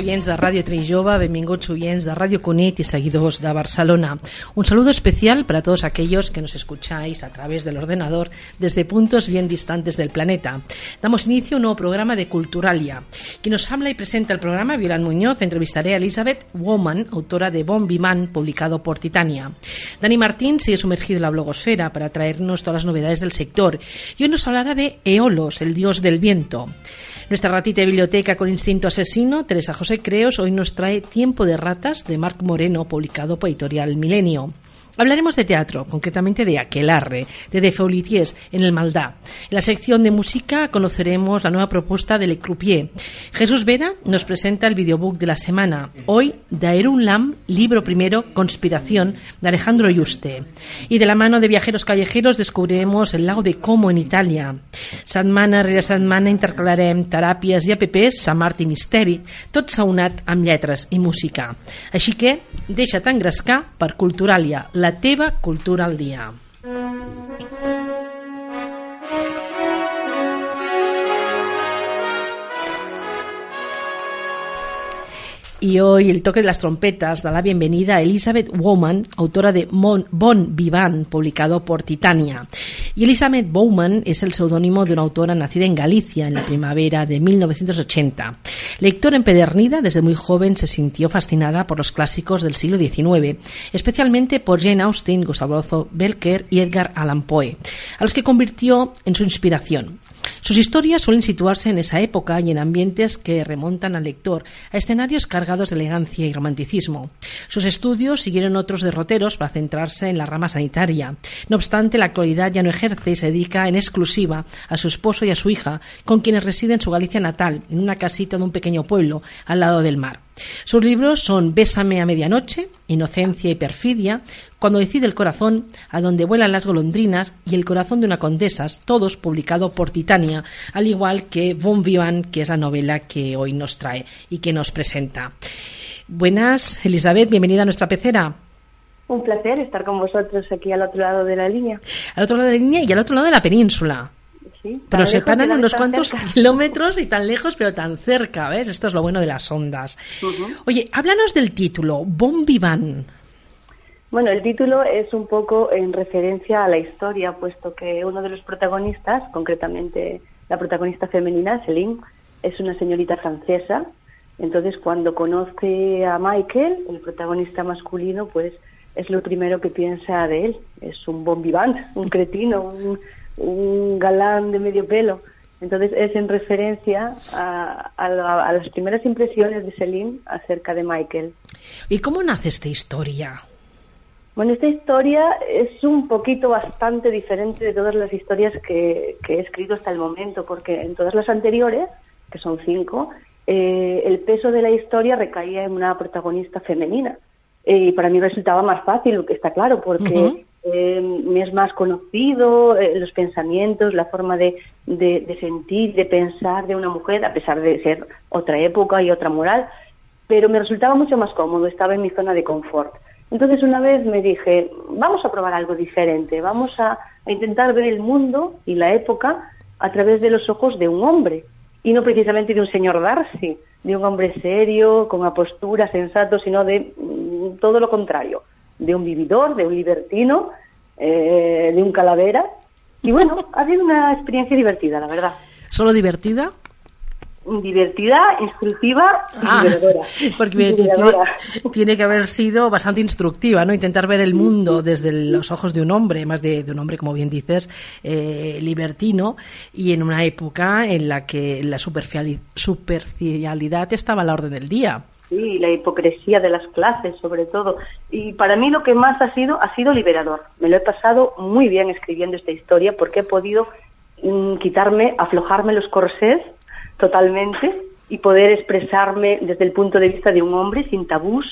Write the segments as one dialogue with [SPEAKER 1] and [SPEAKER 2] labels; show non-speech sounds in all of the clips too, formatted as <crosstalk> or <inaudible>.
[SPEAKER 1] Oyents de Radio Trinjova, benvinguts oyents de Radio Cunit y seguidors de Barcelona. Un saludo especial para todos aquellos que nos escucháis a través del ordenador desde puntos bien distantes del planeta. Damos inicio a un nuevo programa de Culturalia. Quien nos habla y presenta el programa, Violan Muñoz, entrevistaré a Elizabeth Woman, autora de Bon Vivant, publicado por Titania. Dani Martín sigue sumergido en la blogosfera para traernos todas las novedades del sector y hoy nos hablará de Eolos, el dios del viento. Nuestra ratita de biblioteca con instinto asesino, Teresa José Creos, hoy nos trae Tiempo de ratas de Marc Moreno, publicado por Editorial Milenio. Hablaremos de teatro, concretamente de Aquelarre, de De Feulitiers, en el Maldá. En la sección de música conoceremos la nueva propuesta de Le Croupier. Jesús Vera nos presenta el videobook de la semana. Hoy, Daerun Lam, libro primero, Conspiración, de Alejandro Yuste. Y de la mano de viajeros callejeros descubriremos el lago de Como en Italia. Setmana rere setmana intercalarem teràpies i apps, Mart i Misteri, tot saunat amb lletres i música. Així que, deixa't engrescar per Culturalia, la teva cultura al dia. Y hoy el toque de las trompetas da la bienvenida a Elizabeth Bowman, autora de Bon Vivant, publicado por Titania. Y Elizabeth Bowman es el seudónimo de una autora nacida en Galicia en la primavera de 1980. Lectora empedernida, desde muy joven se sintió fascinada por los clásicos del siglo XIX, especialmente por Jane Austen, Gustavo Belker y Edgar Allan Poe, a los que convirtió en su inspiración. Sus historias suelen situarse en esa época y en ambientes que remontan al lector a escenarios cargados de elegancia y romanticismo. Sus estudios siguieron otros derroteros para centrarse en la rama sanitaria. No obstante, la actualidad ya no ejerce y se dedica en exclusiva a su esposo y a su hija, con quienes reside en su Galicia natal, en una casita de un pequeño pueblo al lado del mar. Sus libros son Bésame a medianoche, Inocencia y perfidia, Cuando decide el corazón, A donde vuelan las golondrinas y El corazón de una condesa, todos publicados por Titania, al igual que Bon Vivant, que es la novela que hoy nos trae y que nos presenta. Buenas, Elizabeth, bienvenida a nuestra pecera.
[SPEAKER 2] Un placer estar con vosotros aquí al otro lado de la línea.
[SPEAKER 1] Al otro lado de la línea y al otro lado de la península.
[SPEAKER 2] Sí,
[SPEAKER 1] Pero
[SPEAKER 2] tan
[SPEAKER 1] se
[SPEAKER 2] lejos,
[SPEAKER 1] paran
[SPEAKER 2] pero
[SPEAKER 1] unos cuantos
[SPEAKER 2] cerca. <laughs>
[SPEAKER 1] kilómetros y tan lejos, pero tan cerca, ¿ves? Esto es lo bueno de las ondas. Oye, háblanos del título, Bon Vivant.
[SPEAKER 2] Bueno, el título es un poco en referencia a la historia, puesto que uno de los protagonistas, concretamente la protagonista femenina, Celine, es una señorita francesa. Entonces, cuando conoce a Michael, el protagonista masculino, pues es lo primero que piensa de él. Es un bon vivant, un cretino, un, un galán de medio pelo. Entonces, es en referencia a, a la- a las primeras impresiones de Celine acerca de Michael.
[SPEAKER 1] ¿Y cómo nace esta historia?
[SPEAKER 2] Bueno, esta historia es un poquito bastante diferente de todas las historias que, que he escrito hasta el momento, porque en todas las anteriores, que son cinco, eh, el peso de la historia recaía en una protagonista femenina. Eh, y para mí resultaba más fácil, que está claro, porque. Eh, me es más conocido eh, los pensamientos, la forma de, sentir, de pensar de una mujer, a pesar de ser otra época y otra moral, pero me resultaba mucho más cómodo, estaba en mi zona de confort. Entonces una vez me dije, vamos a probar algo diferente, vamos a, intentar ver el mundo y la época a través de los ojos de un hombre, y no precisamente de un señor Darcy, de un hombre serio, con una postura sensato, sino de mm, todo lo contrario, de un vividor, de un libertino, eh, de un calavera. Y bueno, <laughs> ha sido una experiencia divertida, la verdad.
[SPEAKER 1] ¿Solo divertida?
[SPEAKER 2] Divertida, instructiva y
[SPEAKER 1] Ah,
[SPEAKER 2] liberadora. <laughs>
[SPEAKER 1] porque tiene, que haber sido bastante instructiva, ¿no? Intentar ver el mundo desde los ojos de un hombre, más de, de un hombre, como bien dices, eh, libertino, y en una época en la que la superficiali- superficialidad estaba a la orden del día.
[SPEAKER 2] Sí, la hipocresía de las clases, sobre todo. Y para mí lo que más ha sido, ha sido liberador. Me lo he pasado muy bien escribiendo esta historia porque he podido mm, quitarme, aflojarme los corsés totalmente y poder expresarme desde el punto de vista de un hombre sin tabús,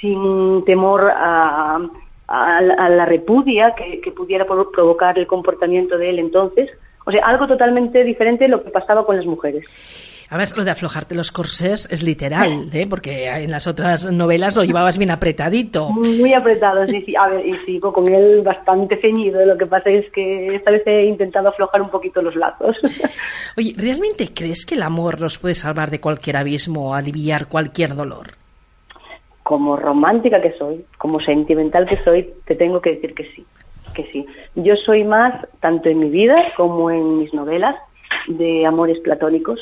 [SPEAKER 2] sin temor a, la repudia que, que pudiera provocar el comportamiento de él entonces. O sea, algo totalmente diferente de lo que pasaba con las mujeres.
[SPEAKER 1] Además, lo de aflojarte los corsés es literal, ¿eh? porque en las otras novelas lo llevabas bien apretadito.
[SPEAKER 2] Muy apretado, sí, sí. A ver, y sigo con él bastante ceñido. Lo que pasa es que esta vez he intentado aflojar un poquito los lazos. <laughs>
[SPEAKER 1] Oye, ¿realmente crees que el amor nos puede salvar de cualquier abismo o aliviar cualquier dolor?
[SPEAKER 2] Como romántica que soy, como sentimental que soy, te tengo que decir que sí, que sí. Yo soy más, tanto en mi vida como en mis novelas, de amores platónicos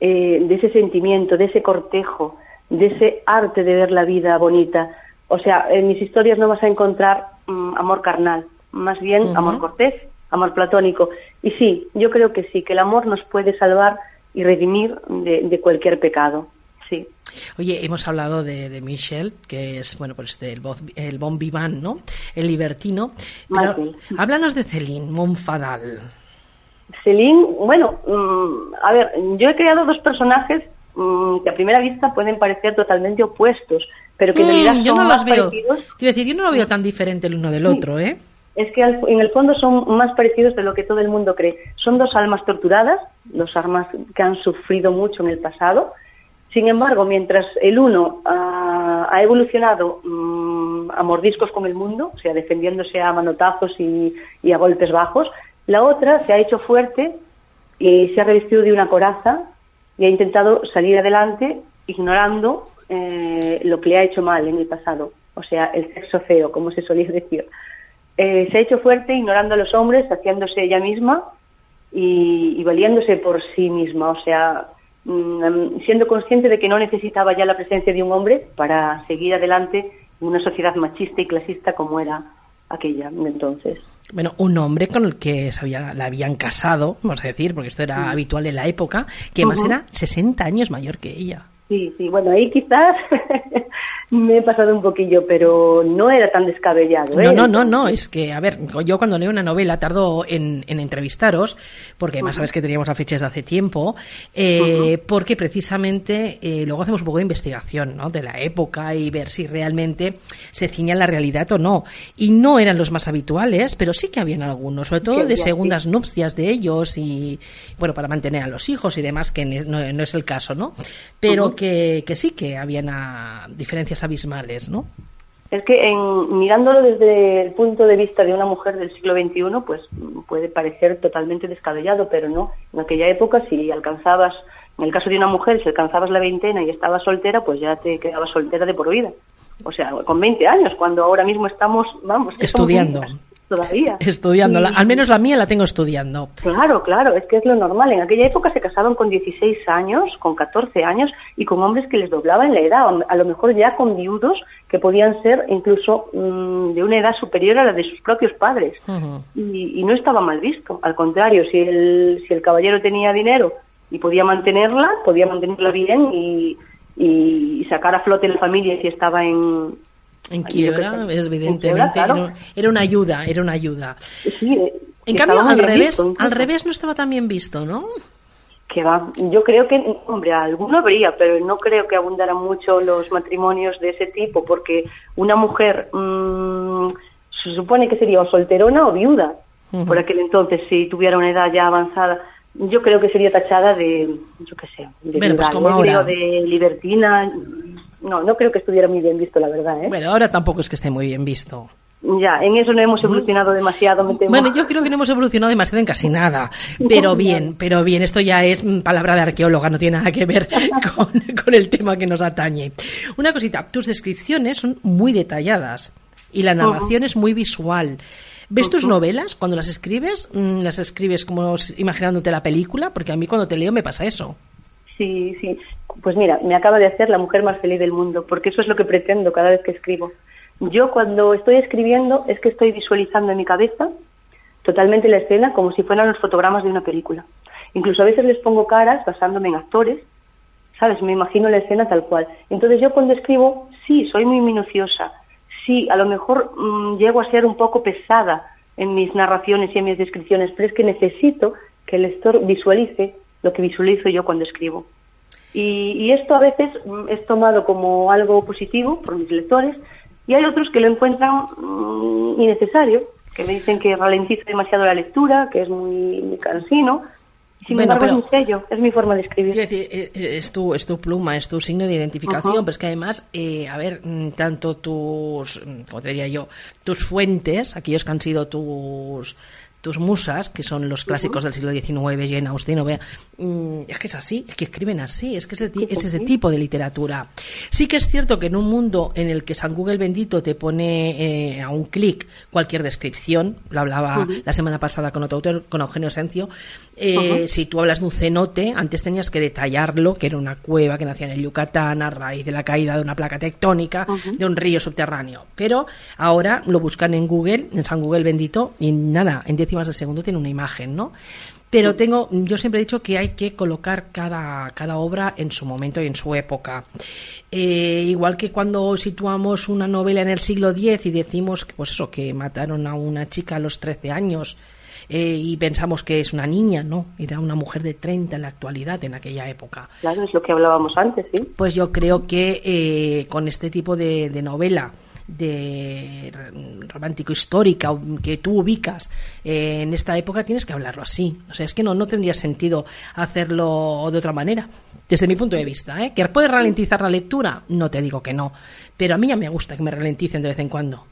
[SPEAKER 2] eh, de ese sentimiento, de ese cortejo, de ese arte de ver la vida bonita. O sea, en mis historias no vas a encontrar mm, amor carnal, más bien amor cortés, amor platónico. Y sí, yo creo que sí, que el amor nos puede salvar y redimir de, cualquier pecado. Sí.
[SPEAKER 1] Oye, hemos hablado de, de Michel, que es, bueno, pues el, el bon vivant, ¿no? El libertino. háblanos de Céline Monfadal.
[SPEAKER 2] Celine, bueno, mm, a ver, yo he creado dos personajes mm, que a primera vista pueden parecer totalmente opuestos, pero que en realidad mm, yo no los
[SPEAKER 1] veo. decir, yo no lo veo tan diferente el uno del otro, ¿eh?
[SPEAKER 2] Es que en el fondo son más parecidos de lo que todo el mundo cree. Son dos almas torturadas, dos almas que han sufrido mucho en el pasado. Sin embargo, mientras el uno ha evolucionado a mordiscos con el mundo, o sea, defendiéndose a manotazos y a golpes bajos, la otra se ha hecho fuerte y se ha revestido de una coraza y ha intentado salir adelante ignorando eh, lo que le ha hecho mal en el pasado, o sea, el sexo feo, como se solía <laughs> decir. Eh, se ha hecho fuerte ignorando a los hombres, haciéndose ella misma y, valiéndose por sí misma, o sea, mm, siendo consciente de que no necesitaba ya la presencia de un hombre para seguir adelante en una sociedad machista y clasista como era aquella entonces.
[SPEAKER 1] Bueno, un hombre con el que se había, la habían casado, vamos a decir, porque esto era habitual en la época, que más era 60 años mayor que ella.
[SPEAKER 2] Sí, sí, bueno, ahí quizás <laughs> me he pasado un poquillo, pero no era tan descabellado.
[SPEAKER 1] ¿eh? No, no, no, no, es que, a ver, yo cuando leo una novela tardo en, entrevistaros, porque además sabes que teníamos las fechas de hace tiempo, eh, porque precisamente eh, luego hacemos un poco de investigación ¿no? de la época y ver si realmente se ciña la realidad o no. Y no eran los más habituales, pero sí que habían algunos, sobre todo de segundas nupcias de ellos y, bueno, para mantener a los hijos y demás, que no, es el caso, ¿no? Pero que, que sí que habían diferencias abismales, ¿no?
[SPEAKER 2] Es que en, mirándolo desde el punto de vista de una mujer del siglo XXI, pues puede parecer totalmente descabellado, pero no. En aquella época, si alcanzabas, en el caso de una mujer, si alcanzabas la veintena y estabas soltera, pues ya te quedabas soltera de por vida. O sea, con 20 años, cuando ahora mismo estamos, vamos,
[SPEAKER 1] estudiando
[SPEAKER 2] todavía.
[SPEAKER 1] Estudiando, al menos la mía la tengo estudiando.
[SPEAKER 2] Claro, claro, es que es lo normal. En aquella época se casaban con 16 años, con 14 años y con hombres que les doblaban la edad, a lo mejor ya con viudos que podían ser incluso mm, de una edad superior a la de sus propios padres. y, no estaba mal visto, al contrario, si el, si el caballero tenía dinero y podía mantenerla, podía mantenerla bien y, y sacar a flote la familia si estaba en,
[SPEAKER 1] en quiebra, evidentemente. era, una ayuda, era una ayuda. En cambio, al revés, al revés no estaba tan bien visto, ¿no?
[SPEAKER 2] Que va, yo creo que, hombre, alguno habría, pero no creo que abundaran mucho los matrimonios de ese tipo, porque una mujer mm, se supone que sería o solterona o viuda, por aquel entonces, si tuviera una edad ya avanzada. Yo creo que sería tachada de, yo qué sé, de,
[SPEAKER 1] pues
[SPEAKER 2] de libertina, no, no creo que estuviera muy bien visto, la verdad. ¿eh?
[SPEAKER 1] Bueno, ahora tampoco es que esté muy bien visto.
[SPEAKER 2] Ya, en eso no hemos evolucionado demasiado.
[SPEAKER 1] Bueno, yo creo que no hemos evolucionado demasiado en casi nada. Pero <laughs> bien, pero bien, esto ya es palabra de arqueóloga, no tiene nada que ver <laughs> <laughs> con, el tema que nos atañe. Una cosita, tus descripciones son muy detalladas y la narración es muy visual. ¿Ves tus novelas cuando las escribes? Mm, ¿Las escribes como imaginándote la película? Porque a mí cuando te leo me pasa eso.
[SPEAKER 2] Sí, sí. Pues mira, me acaba de hacer la mujer más feliz del mundo, porque eso es lo que pretendo cada vez que escribo. Yo cuando estoy escribiendo es que estoy visualizando en mi cabeza totalmente la escena como si fueran los fotogramas de una película. Incluso a veces les pongo caras basándome en actores, ¿sabes? Me imagino la escena tal cual. Entonces yo cuando escribo, sí, soy muy minuciosa, sí, a lo mejor mm, llego a ser un poco pesada en mis narraciones y en mis descripciones, pero es que necesito que el lector visualice lo que visualizo yo cuando escribo. Y, esto a veces mm, es tomado como algo positivo por mis lectores y hay otros que lo encuentran mm, innecesario, que me dicen que ralentiza demasiado la lectura, que es muy, muy cansino, sin embargo, es mi sello, es mi forma de escribir.
[SPEAKER 1] Decir, eh, eh, es, tu, es tu pluma, es tu signo de identificación, pero es que además, eh, a ver, mm, tanto tus, mm, como diría yo, tus fuentes, aquellos que han sido tus tus musas, que son los clásicos del siglo XIX, Jane Austen, vea, mm, es que es así, es que escriben así, es que es, es ese tipo de literatura. Sí que es cierto que en un mundo en el que San Google bendito te pone eh, a un clic cualquier descripción, lo hablaba la semana pasada con otro autor, con Eugenio Sencio, eh, si tú hablas de un cenote, antes tenías que detallarlo, que era una cueva que nacía en el Yucatán a raíz de la caída de una placa tectónica, de un río subterráneo. Pero ahora lo buscan en Google, en San Google bendito, y nada, en décimas de segundo tiene una imagen, ¿no? Pero tengo, yo siempre he dicho que hay que colocar cada, cada obra en su momento y en su época. Eh, igual que cuando situamos una novela en el siglo X y decimos, pues eso, que mataron a una chica a los 13 años, eh, y pensamos que es una niña, no, era una mujer de 30 en la actualidad, en aquella época.
[SPEAKER 2] Claro, es lo que hablábamos antes, sí.
[SPEAKER 1] Pues yo creo que eh, con este tipo de, novela, de romántico histórica que tú ubicas eh, en esta época tienes que hablarlo así. O sea es que no no tendría sentido hacerlo de otra manera desde mi punto de vista ¿eh? que puede ralentizar la lectura no te digo que no pero a mí ya me gusta que me ralenticen de vez en cuando.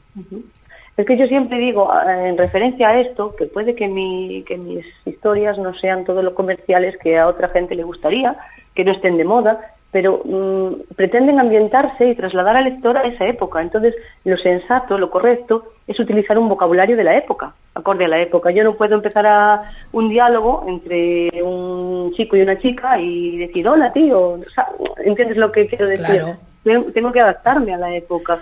[SPEAKER 2] Es que yo siempre digo, eh, en referencia a esto, que puede que, mi, que mis historias no sean todo lo comerciales que a otra gente le gustaría, que no estén de moda, pero mm, pretenden ambientarse y trasladar al lector a esa época. Entonces, lo sensato, lo correcto, es utilizar un vocabulario de la época, acorde a la época. Yo no puedo empezar a un diálogo entre un chico y una chica y decir, hola tío, ¿entiendes lo que quiero decir? Tengo que adaptarme a la época.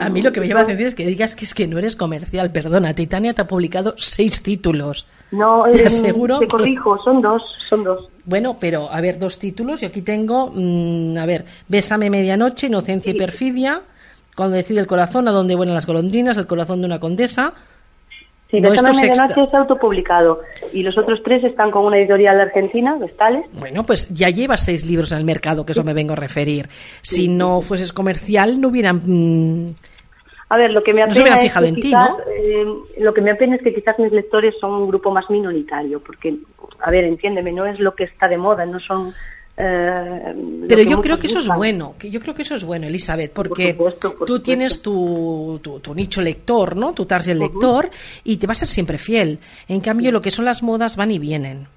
[SPEAKER 1] A mí lo que me lleva a decir es que digas que es que no eres comercial. Perdona, Titania te ha publicado seis títulos.
[SPEAKER 2] No, te aseguro. Te corrijo, son dos, son dos.
[SPEAKER 1] Bueno, pero a ver, dos títulos. y aquí tengo, mm, a ver, Bésame medianoche, Inocencia y perfidia. Cuando decide el corazón, a dónde vuelan las golondrinas, el corazón de una condesa.
[SPEAKER 2] Sí, no Bésame medianoche es autopublicado y los otros tres están con una editorial argentina, Vestales.
[SPEAKER 1] Bueno, pues ya llevas seis libros en el mercado, que eso me vengo a referir. Si no fueses comercial, no hubieran... Mm,
[SPEAKER 2] a ver, lo que me apena es que quizás, eh, lo que me apena es que quizás mis lectores son un grupo más minoritario, porque, a ver, entiéndeme, no es lo que está de moda, no son
[SPEAKER 1] eh, Pero yo creo que eso es bueno, que yo creo que eso es bueno, Elizabeth, porque tú tienes tu, tu, nicho lector, ¿no? Tu target lector y te va a ser siempre fiel. En cambio, lo que son las modas van y vienen.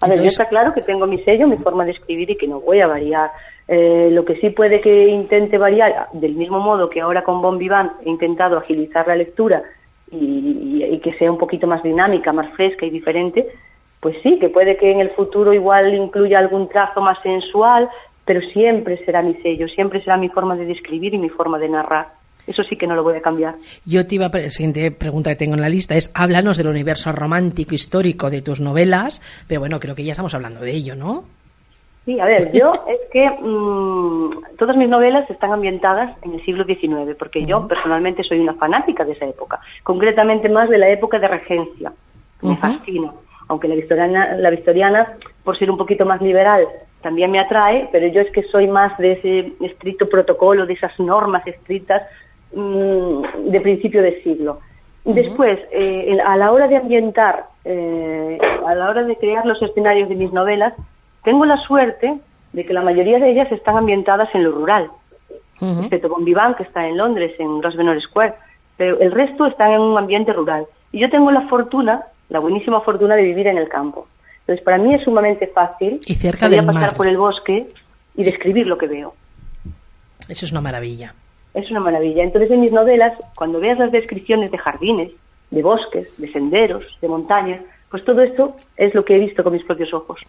[SPEAKER 2] A ver, está claro que tengo mi sello, mi forma de escribir y que no voy a variar. Eh, lo que sí puede que intente variar, del mismo modo que ahora con Bon Vivant he intentado agilizar la lectura y que sea un poquito más dinámica, más fresca y diferente, pues sí, que puede que en el futuro igual incluya algún trazo más sensual, pero siempre será mi sello, siempre será mi forma de describir y mi forma de narrar. Eso sí que no lo voy a cambiar.
[SPEAKER 1] Yo te iba a la siguiente pregunta que tengo en la lista es háblanos del universo romántico histórico de tus novelas, pero bueno, creo que ya estamos hablando de ello, ¿no?
[SPEAKER 2] Sí, a ver, yo <laughs> es que mm, todas mis novelas están ambientadas en el siglo XIX, porque yo personalmente soy una fanática de esa época, concretamente más de la época de regencia. Me fascina aunque la victoriana, la victoriana, por ser un poquito más liberal, también me atrae, pero yo es que soy más de ese estricto protocolo, de esas normas estrictas mm, de principio de siglo. Después, eh, a la hora de ambientar, eh, a la hora de crear los escenarios de mis novelas, tengo la suerte de que la mayoría de ellas están ambientadas en lo rural, excepto Bon Vivant, que está en Londres, en Grosvenor Square, pero el resto están en un ambiente rural. Y yo tengo la fortuna la buenísima fortuna de vivir en el campo. Entonces, para mí es sumamente fácil
[SPEAKER 1] y cerca
[SPEAKER 2] pasar por el bosque y describir lo que veo.
[SPEAKER 1] Eso es una maravilla.
[SPEAKER 2] Es una maravilla. Entonces, en mis novelas, cuando veas las descripciones de jardines, de bosques, de senderos, de montañas, pues todo esto es lo que he visto con mis propios ojos.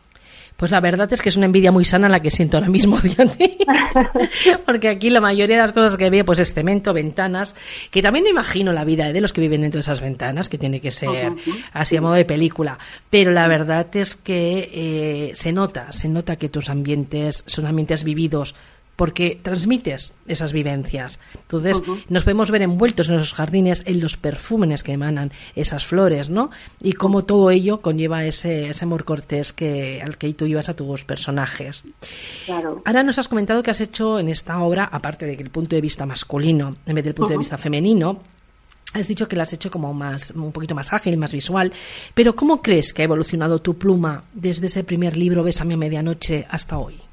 [SPEAKER 1] Pues la verdad es que es una envidia muy sana la que siento ahora mismo, <laughs> Porque aquí la mayoría de las cosas que veo pues es cemento, ventanas, que también me imagino la vida de los que viven dentro de esas ventanas, que tiene que ser así a modo de película. Pero la verdad es que eh, se nota, se nota que tus ambientes son ambientes vividos porque transmites esas vivencias. Entonces, nos podemos ver envueltos en esos jardines, en los perfumes que emanan esas flores, ¿no? Y cómo todo ello conlleva ese, ese amor cortés que, al que tú ibas a tus personajes.
[SPEAKER 2] Claro.
[SPEAKER 1] Ahora nos has comentado que has hecho en esta obra, aparte de que el punto de vista masculino, en vez del punto de vista femenino, Has dicho que la has hecho como más, un poquito más ágil, más visual, pero ¿cómo crees que ha evolucionado tu pluma desde ese primer libro, Bésame a medianoche, hasta hoy?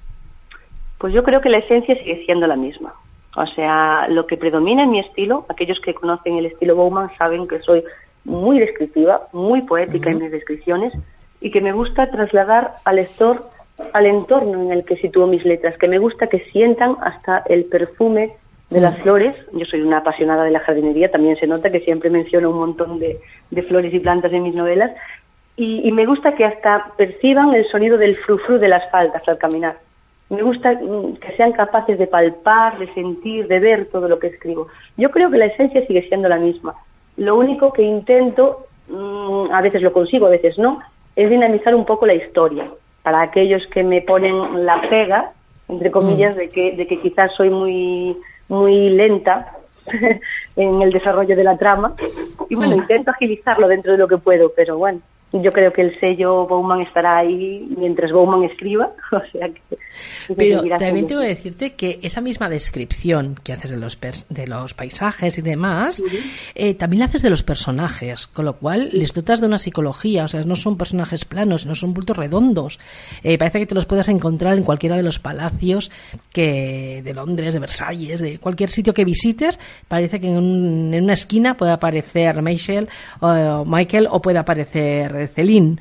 [SPEAKER 2] Pues yo creo que la esencia sigue siendo la misma. O sea, lo que predomina en mi estilo, aquellos que conocen el estilo Bowman saben que soy muy descriptiva, muy poética en mis descripciones y que me gusta trasladar al lector al entorno en el que sitúo mis letras, que me gusta que sientan hasta el perfume de las flores. Yo soy una apasionada de la jardinería, también se nota que siempre menciono un montón de, flores y plantas en mis novelas. Y, y, me gusta que hasta perciban el sonido del frufru de las faldas al caminar. Me gusta mm, que sean capaces de palpar, de sentir, de ver todo lo que escribo. Yo creo que la esencia sigue siendo la misma. Lo único que intento, mm, a veces lo consigo, a veces no, es dinamizar un poco la historia. Para aquellos que me ponen la pega, entre comillas, mm. de, que, de que quizás soy muy, muy lenta <laughs> en el desarrollo de la trama. Y bueno, intento agilizarlo dentro de lo que puedo, pero bueno, yo creo que el sello Bowman estará ahí mientras Bowman escriba, <laughs> o sea que...
[SPEAKER 1] Pero también tengo que decirte que esa misma descripción que haces de los, de los paisajes y demás, eh, también la haces de los personajes, con lo cual les dotas de una psicología, o sea, no son personajes planos, no son bultos redondos. Eh, parece que te los puedas encontrar en cualquiera de los palacios que de Londres, de Versalles, de cualquier sitio que visites, parece que en, una esquina puede aparecer Michael o Michael o puede aparecer Celine.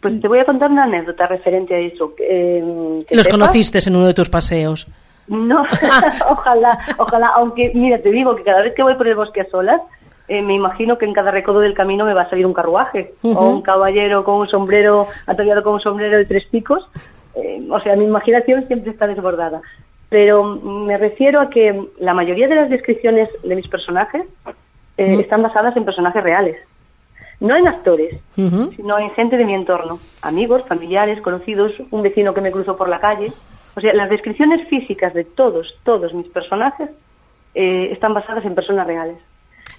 [SPEAKER 2] Pues te voy a contar una anécdota referente a eso.
[SPEAKER 1] Eh, ¿Los conociste en uno de tus paseos?
[SPEAKER 2] No, <laughs> <laughs> ojalá, ojalá, aunque mira, te digo que cada vez que voy por el bosque a solas, eh, me imagino que en cada recodo del camino me va a salir un carruaje, o un caballero con un sombrero, ataviado con un sombrero de tres picos. Eh, o sea, mi imaginación siempre está desbordada. Pero me refiero a que la mayoría de las descripciones de mis personajes están basadas en personajes reales no en actores, sino en gente de mi entorno, amigos, familiares, conocidos, un vecino que me cruzó por la calle. O sea, las descripciones físicas de todos, todos mis personajes eh, están basadas en personas reales.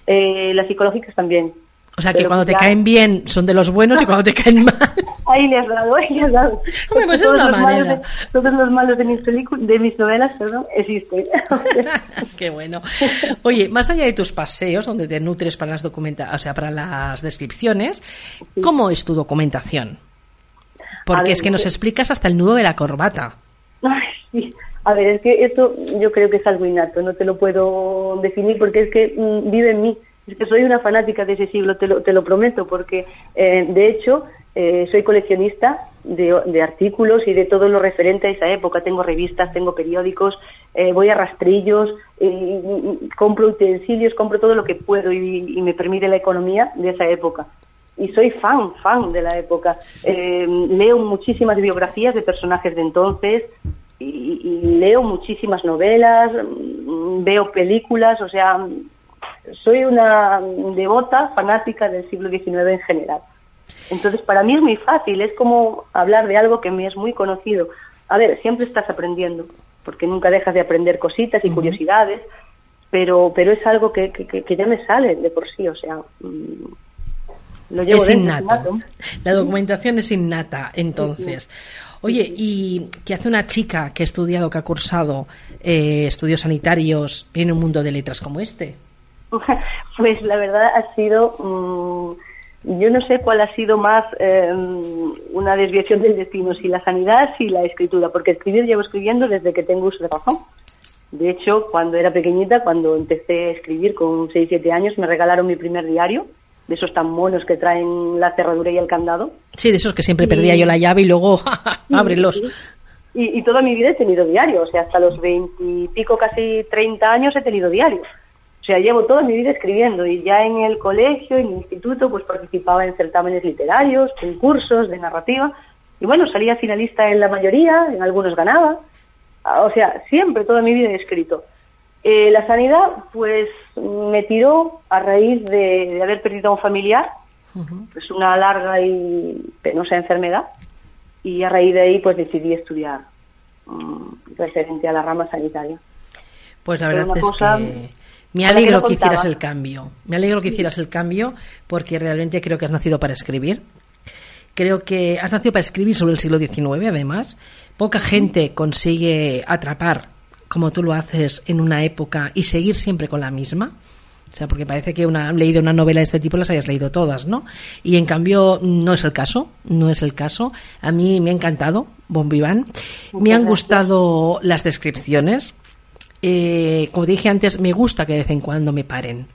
[SPEAKER 2] Eh, las psicológicas también.
[SPEAKER 1] O sea, que cuando te caen bien son de los buenos y cuando te caen <laughs> mal.
[SPEAKER 2] Ahí le has dado, ahí le has dado.
[SPEAKER 1] pues todos, los malos
[SPEAKER 2] de, todos los malos de mis, de mis novelas perdón, existen. <laughs>
[SPEAKER 1] Qué bueno. Oye, más allá de tus paseos, donde te nutres para las documenta o sea, para las descripciones, ¿cómo es tu documentación? Porque es que nos explicas hasta el nudo de la corbata.
[SPEAKER 2] Ay, sí. A ver, es que esto yo creo que es algo innato, no te lo puedo definir porque es que mm, vive en mí es que soy una fanática de ese siglo, te lo, te lo prometo, porque eh, de hecho eh, soy coleccionista de, artículos y de todo lo referente a esa época. Tengo revistas, tengo periódicos, eh, voy a rastrillos, compro utensilios, compro todo lo que puedo y, me permite la economía de esa época. Y soy fan, fan de la época. leo muchísimas biografías de personajes de entonces, y, leo muchísimas novelas, mm, veo películas, o sea, soy una devota, fanática del siglo XIX en general. Entonces, para mí es muy fácil, es como hablar de algo que me es muy conocido. A ver, siempre estás aprendiendo, porque nunca dejas de aprender cositas y curiosidades, pero, pero es algo que, que, ya me sale de por sí, o sea, mm,
[SPEAKER 1] lo llevo es innata. La documentación es innata, entonces. Oye, ¿y qué hace una chica que ha estudiado, que ha cursado eh, estudios sanitarios en un mundo de letras como este? <laughs>
[SPEAKER 2] Pues la verdad ha sido, mm, yo no sé cuál ha sido más eh, una desviación del destino, si la sanidad, si la escritura, porque escribir llevo escribiendo desde que tengo uso de razón. De hecho, cuando era pequeñita, cuando empecé a escribir con 6-7 años, me regalaron mi primer diario, de esos tan monos que traen la cerradura y el candado.
[SPEAKER 1] Sí, de esos que siempre perdía yo la llave y luego <laughs> ábrelos.
[SPEAKER 2] Y, y, toda mi vida he tenido diario, o sea, hasta los veintipico, casi 30 años he tenido diario. Sea, llevo toda mi vida escribiendo y ya en el colegio, en el instituto, pues participaba en certámenes literarios, en cursos de narrativa y bueno, salía finalista en la mayoría, en algunos ganaba. Ah, O sea, siempre, toda mi vida he escrito. Eh, la sanidad, pues me tiró a raíz de, de haber perdido a un familiar, pues una larga y penosa enfermedad, y a raíz de ahí pues decidí estudiar mm, referente a la rama sanitaria.
[SPEAKER 1] Pues la verdad
[SPEAKER 2] una
[SPEAKER 1] es
[SPEAKER 2] cosa
[SPEAKER 1] que me
[SPEAKER 2] que
[SPEAKER 1] alegro
[SPEAKER 2] no
[SPEAKER 1] que hicieras el cambio. Me alegro que hicieras el cambio porque realmente creo que has nacido para escribir. Creo que has nacido para escribir sobre el siglo XIX, además. Poca gente consigue atrapar, como tú lo haces, en una época y seguir siempre con la misma. O sea, porque parece que una, leído una novela de este tipo las hayas leído todas, ¿no? Y en cambio no es el caso, no es el caso. A mí me ha encantado Bon Vivant. Me han
[SPEAKER 2] gracias.
[SPEAKER 1] gustado las descripciones. Eh, como te dije antes, me gusta que de vez en cuando me paren.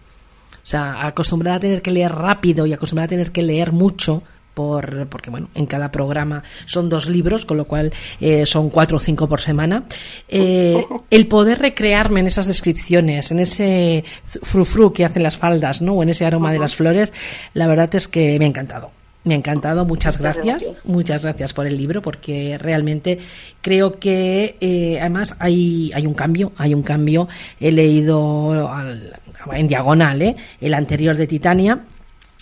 [SPEAKER 1] O sea, acostumbrada a tener que leer rápido y acostumbrada a tener que leer mucho, por, porque bueno, en cada programa son dos libros, con lo cual eh, son cuatro o cinco por semana. Eh, <laughs> el poder recrearme en esas descripciones, en ese frufru que hacen las faldas, ¿no? O en ese aroma de las flores, la verdad es que me ha encantado. Me ha encantado, muchas
[SPEAKER 2] Muchas
[SPEAKER 1] gracias.
[SPEAKER 2] gracias.
[SPEAKER 1] Muchas gracias por el libro, porque realmente creo que eh, además hay, hay un cambio, hay un cambio. He leído al- en diagonal ¿eh? el anterior de Titania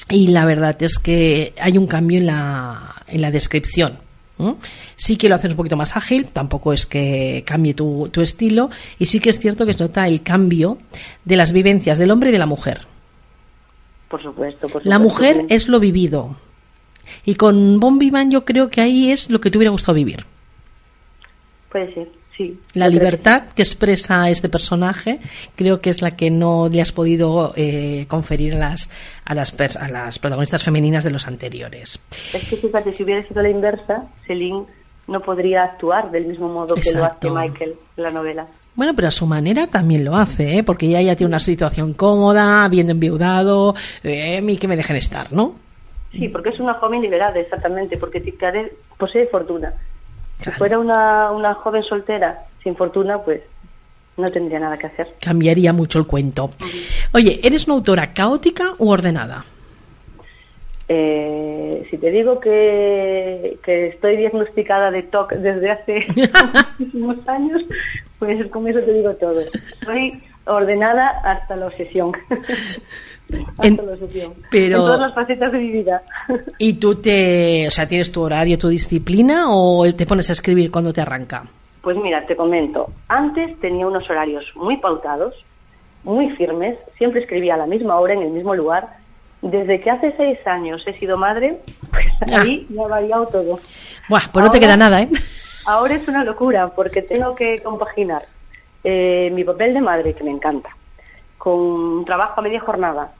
[SPEAKER 1] y la verdad es que hay un cambio en la, en la descripción. Sí que lo haces un poquito más ágil, tampoco es que cambie tu, tu estilo, y sí que es cierto que se nota el cambio de las vivencias del hombre y de la mujer.
[SPEAKER 2] Por supuesto, por
[SPEAKER 1] La
[SPEAKER 2] supuesto.
[SPEAKER 1] mujer es lo vivido. Y con Bon Vivant yo creo que ahí es lo que te hubiera gustado vivir.
[SPEAKER 2] Puede ser, sí.
[SPEAKER 1] La
[SPEAKER 2] que
[SPEAKER 1] libertad que expresa este personaje creo que es la que no le has podido eh, conferir a las, a, las a las protagonistas femeninas de los anteriores.
[SPEAKER 2] Es que fíjate, si hubiera sido la inversa, Celine no podría actuar del mismo modo que lo hace. Michael en la novela.
[SPEAKER 1] Bueno, pero a su manera también lo hace, ¿eh? porque ella ya tiene una situación cómoda, habiendo enviudado, eh, y que me dejen estar, ¿no?
[SPEAKER 2] Sí, porque es una joven liberada, exactamente, porque posee fortuna. Si fuera una, una joven soltera sin fortuna, pues no tendría nada que hacer.
[SPEAKER 1] Cambiaría mucho el cuento. Oye, ¿eres una autora caótica u ordenada?
[SPEAKER 2] Eh, si te digo que, que estoy diagnosticada de TOC desde hace <laughs> muchísimos años, pues con eso te digo todo. Soy ordenada hasta la obsesión. <laughs> <laughs>
[SPEAKER 1] En- pero-
[SPEAKER 2] todas las facetas de mi vida.
[SPEAKER 1] ¿Y tú te, o sea, tienes tu horario, tu disciplina o te pones a escribir cuando te arranca?
[SPEAKER 2] Pues mira, te comento. Antes tenía unos horarios muy pautados, muy firmes. Siempre escribía a la misma hora, en el mismo lugar. Desde que hace seis años he sido madre, pues <laughs>
[SPEAKER 1] Ah.
[SPEAKER 2] ahí me ha variado todo.
[SPEAKER 1] Buah, pues no te queda nada, ¿eh?
[SPEAKER 2] Ahora es una locura porque tengo que compaginar eh, mi papel de madre, que me encanta, con trabajo a media jornada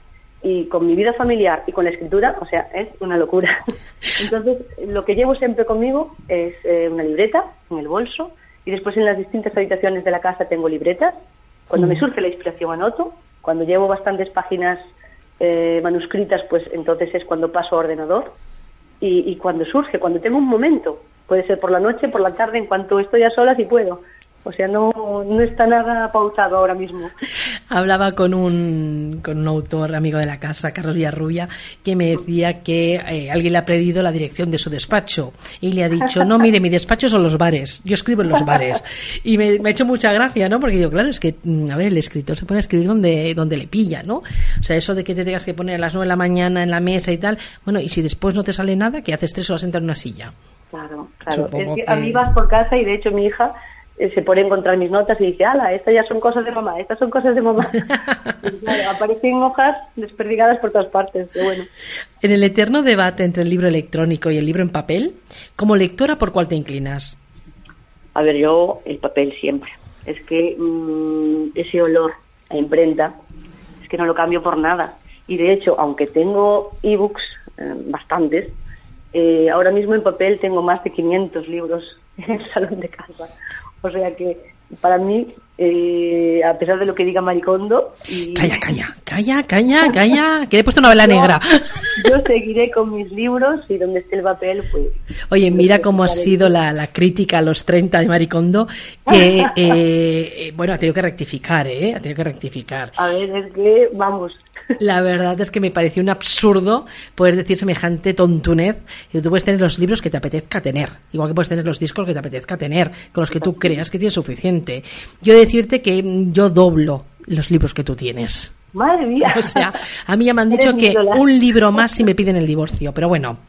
[SPEAKER 2] y con mi vida familiar y con la escritura, o sea, es una locura. <laughs> Entonces, lo que llevo siempre conmigo es eh, una libreta en el bolso y después en las distintas habitaciones de la casa tengo libretas. Cuando me surge la inspiración anoto, cuando llevo bastantes páginas eh, manuscritas, pues entonces es cuando paso a ordenador y, y cuando surge, cuando tengo un momento, puede ser por la noche, por la tarde, en cuanto estoy a solas y puedo. O sea, no, no está nada pautado ahora mismo.
[SPEAKER 1] Hablaba con un, con un autor amigo de la casa, Carlos Villarrubia, que me decía que eh, alguien le ha pedido la dirección de su despacho y le ha dicho, no, mire, mi despacho son los bares, yo escribo en los bares. Y me, me ha hecho mucha gracia, ¿no? Porque digo, claro, es que, mm, a ver, el escritor se pone a escribir donde, donde le pilla, ¿no? O sea, eso de que te tengas que poner a las nueve de la mañana en la mesa y tal, bueno, y si después no te sale nada, que haces tres horas sentado en una silla.
[SPEAKER 2] Claro, claro. Es que, a
[SPEAKER 1] que-
[SPEAKER 2] mí vas por casa y de hecho mi hija se pone a encontrar mis notas y dice, ala, estas ya son cosas de mamá, estas son cosas de mamá. <laughs> Claro, aparecen hojas desperdigadas por todas partes, pero bueno.
[SPEAKER 1] En el eterno debate entre el libro electrónico y el libro en papel, como lectora, ¿por cuál te inclinas?
[SPEAKER 2] A ver, yo el papel siempre. Es que mm, ese olor a imprenta, es que no lo cambio por nada. Y de hecho, aunque tengo ebooks, eh, bastantes, eh, ahora mismo en papel tengo más de 500 libros <laughs> en el salón de casa. O sea que para mí, eh, a pesar de lo que diga Maricondo, y
[SPEAKER 1] Calla, calla, calla, calla, calla, que he puesto novela
[SPEAKER 2] yo- <laughs>
[SPEAKER 1] negra.
[SPEAKER 2] yo seguiré con mis libros y donde esté el papel, pues...
[SPEAKER 1] Oye, mira cómo ha sido la, la crítica a los 30 de Maricondo, que, <laughs> eh, eh, bueno, ha tenido que rectificar, ¿eh? Ha tenido que rectificar.
[SPEAKER 2] A ver, es que, vamos,
[SPEAKER 1] La verdad es que me pareció un absurdo poder decir semejante tontunez. Y tú puedes tener los libros que te apetezca tener, igual que puedes tener los discos que te apetezca tener, con los que tú creas que tienes suficiente. Yo decirte que yo doblo los libros que tú tienes.
[SPEAKER 2] Madre mía. <laughs>
[SPEAKER 1] O sea, a mí ya me han dicho que un libro más si me piden el divorcio. Pero bueno,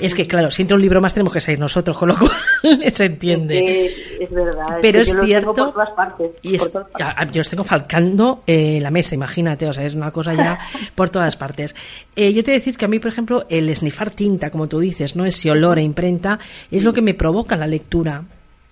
[SPEAKER 1] es que claro, si entra un libro más tenemos que salir nosotros, con lo cual <laughs> se entiende.
[SPEAKER 2] Es, verdad.
[SPEAKER 1] Pero
[SPEAKER 2] es,
[SPEAKER 1] es cierto.
[SPEAKER 2] Por todas partes,
[SPEAKER 1] y
[SPEAKER 2] por todas partes.
[SPEAKER 1] yo los tengo falcando eh, la mesa, imagínate. O sea, es una cosa ya <laughs> por todas partes. Eh, yo te voy a decir que a mí, por ejemplo, el esnifar tinta, como tú dices, no ese olor a imprenta, es lo que me provoca la lectura.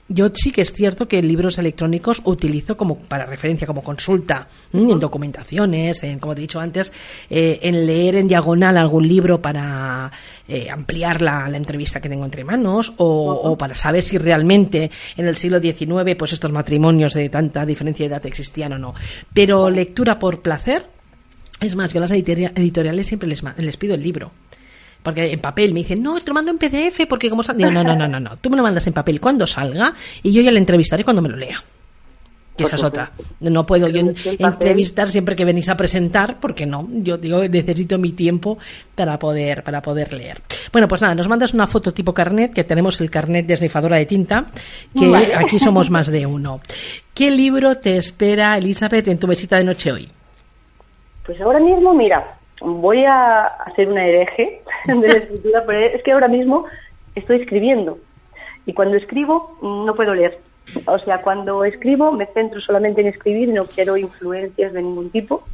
[SPEAKER 1] Yo sí que es cierto que libros electrónicos utilizo como para referencia, como consulta, en documentaciones, en, como te he dicho antes, eh, en leer en diagonal algún libro para eh, ampliar la, la entrevista que tengo entre manos o, o para saber si realmente en el siglo XIX pues estos matrimonios de tanta diferencia de edad existían o no. Pero lectura por placer, es más, yo a las editori- editoriales siempre les, les pido el libro. Porque en papel me dicen, no, te lo mando en PDF porque como... sal-". Digo, no, no, no, no, no. Tú me lo mandas en papel cuando salga y yo ya le entrevistaré cuando me lo lea. Que esa es otra. No puedo yo entrevistar siempre que venís a presentar, porque no. Yo digo, necesito mi tiempo para poder, para poder leer. Bueno, pues nada, nos mandas una foto tipo carnet, que tenemos el carnet de esnifadora de tinta, que
[SPEAKER 2] Vale. <laughs>
[SPEAKER 1] aquí somos más de uno. ¿Qué libro te espera, Elizabeth, en tu mesita de noche hoy?
[SPEAKER 2] Pues ahora mismo, mira, voy a hacer una hereje <laughs> de la escritura, pero es que ahora mismo estoy escribiendo. Y cuando escribo, no puedo leer. O sea, cuando escribo me centro solamente en escribir y no quiero influencias de ningún tipo.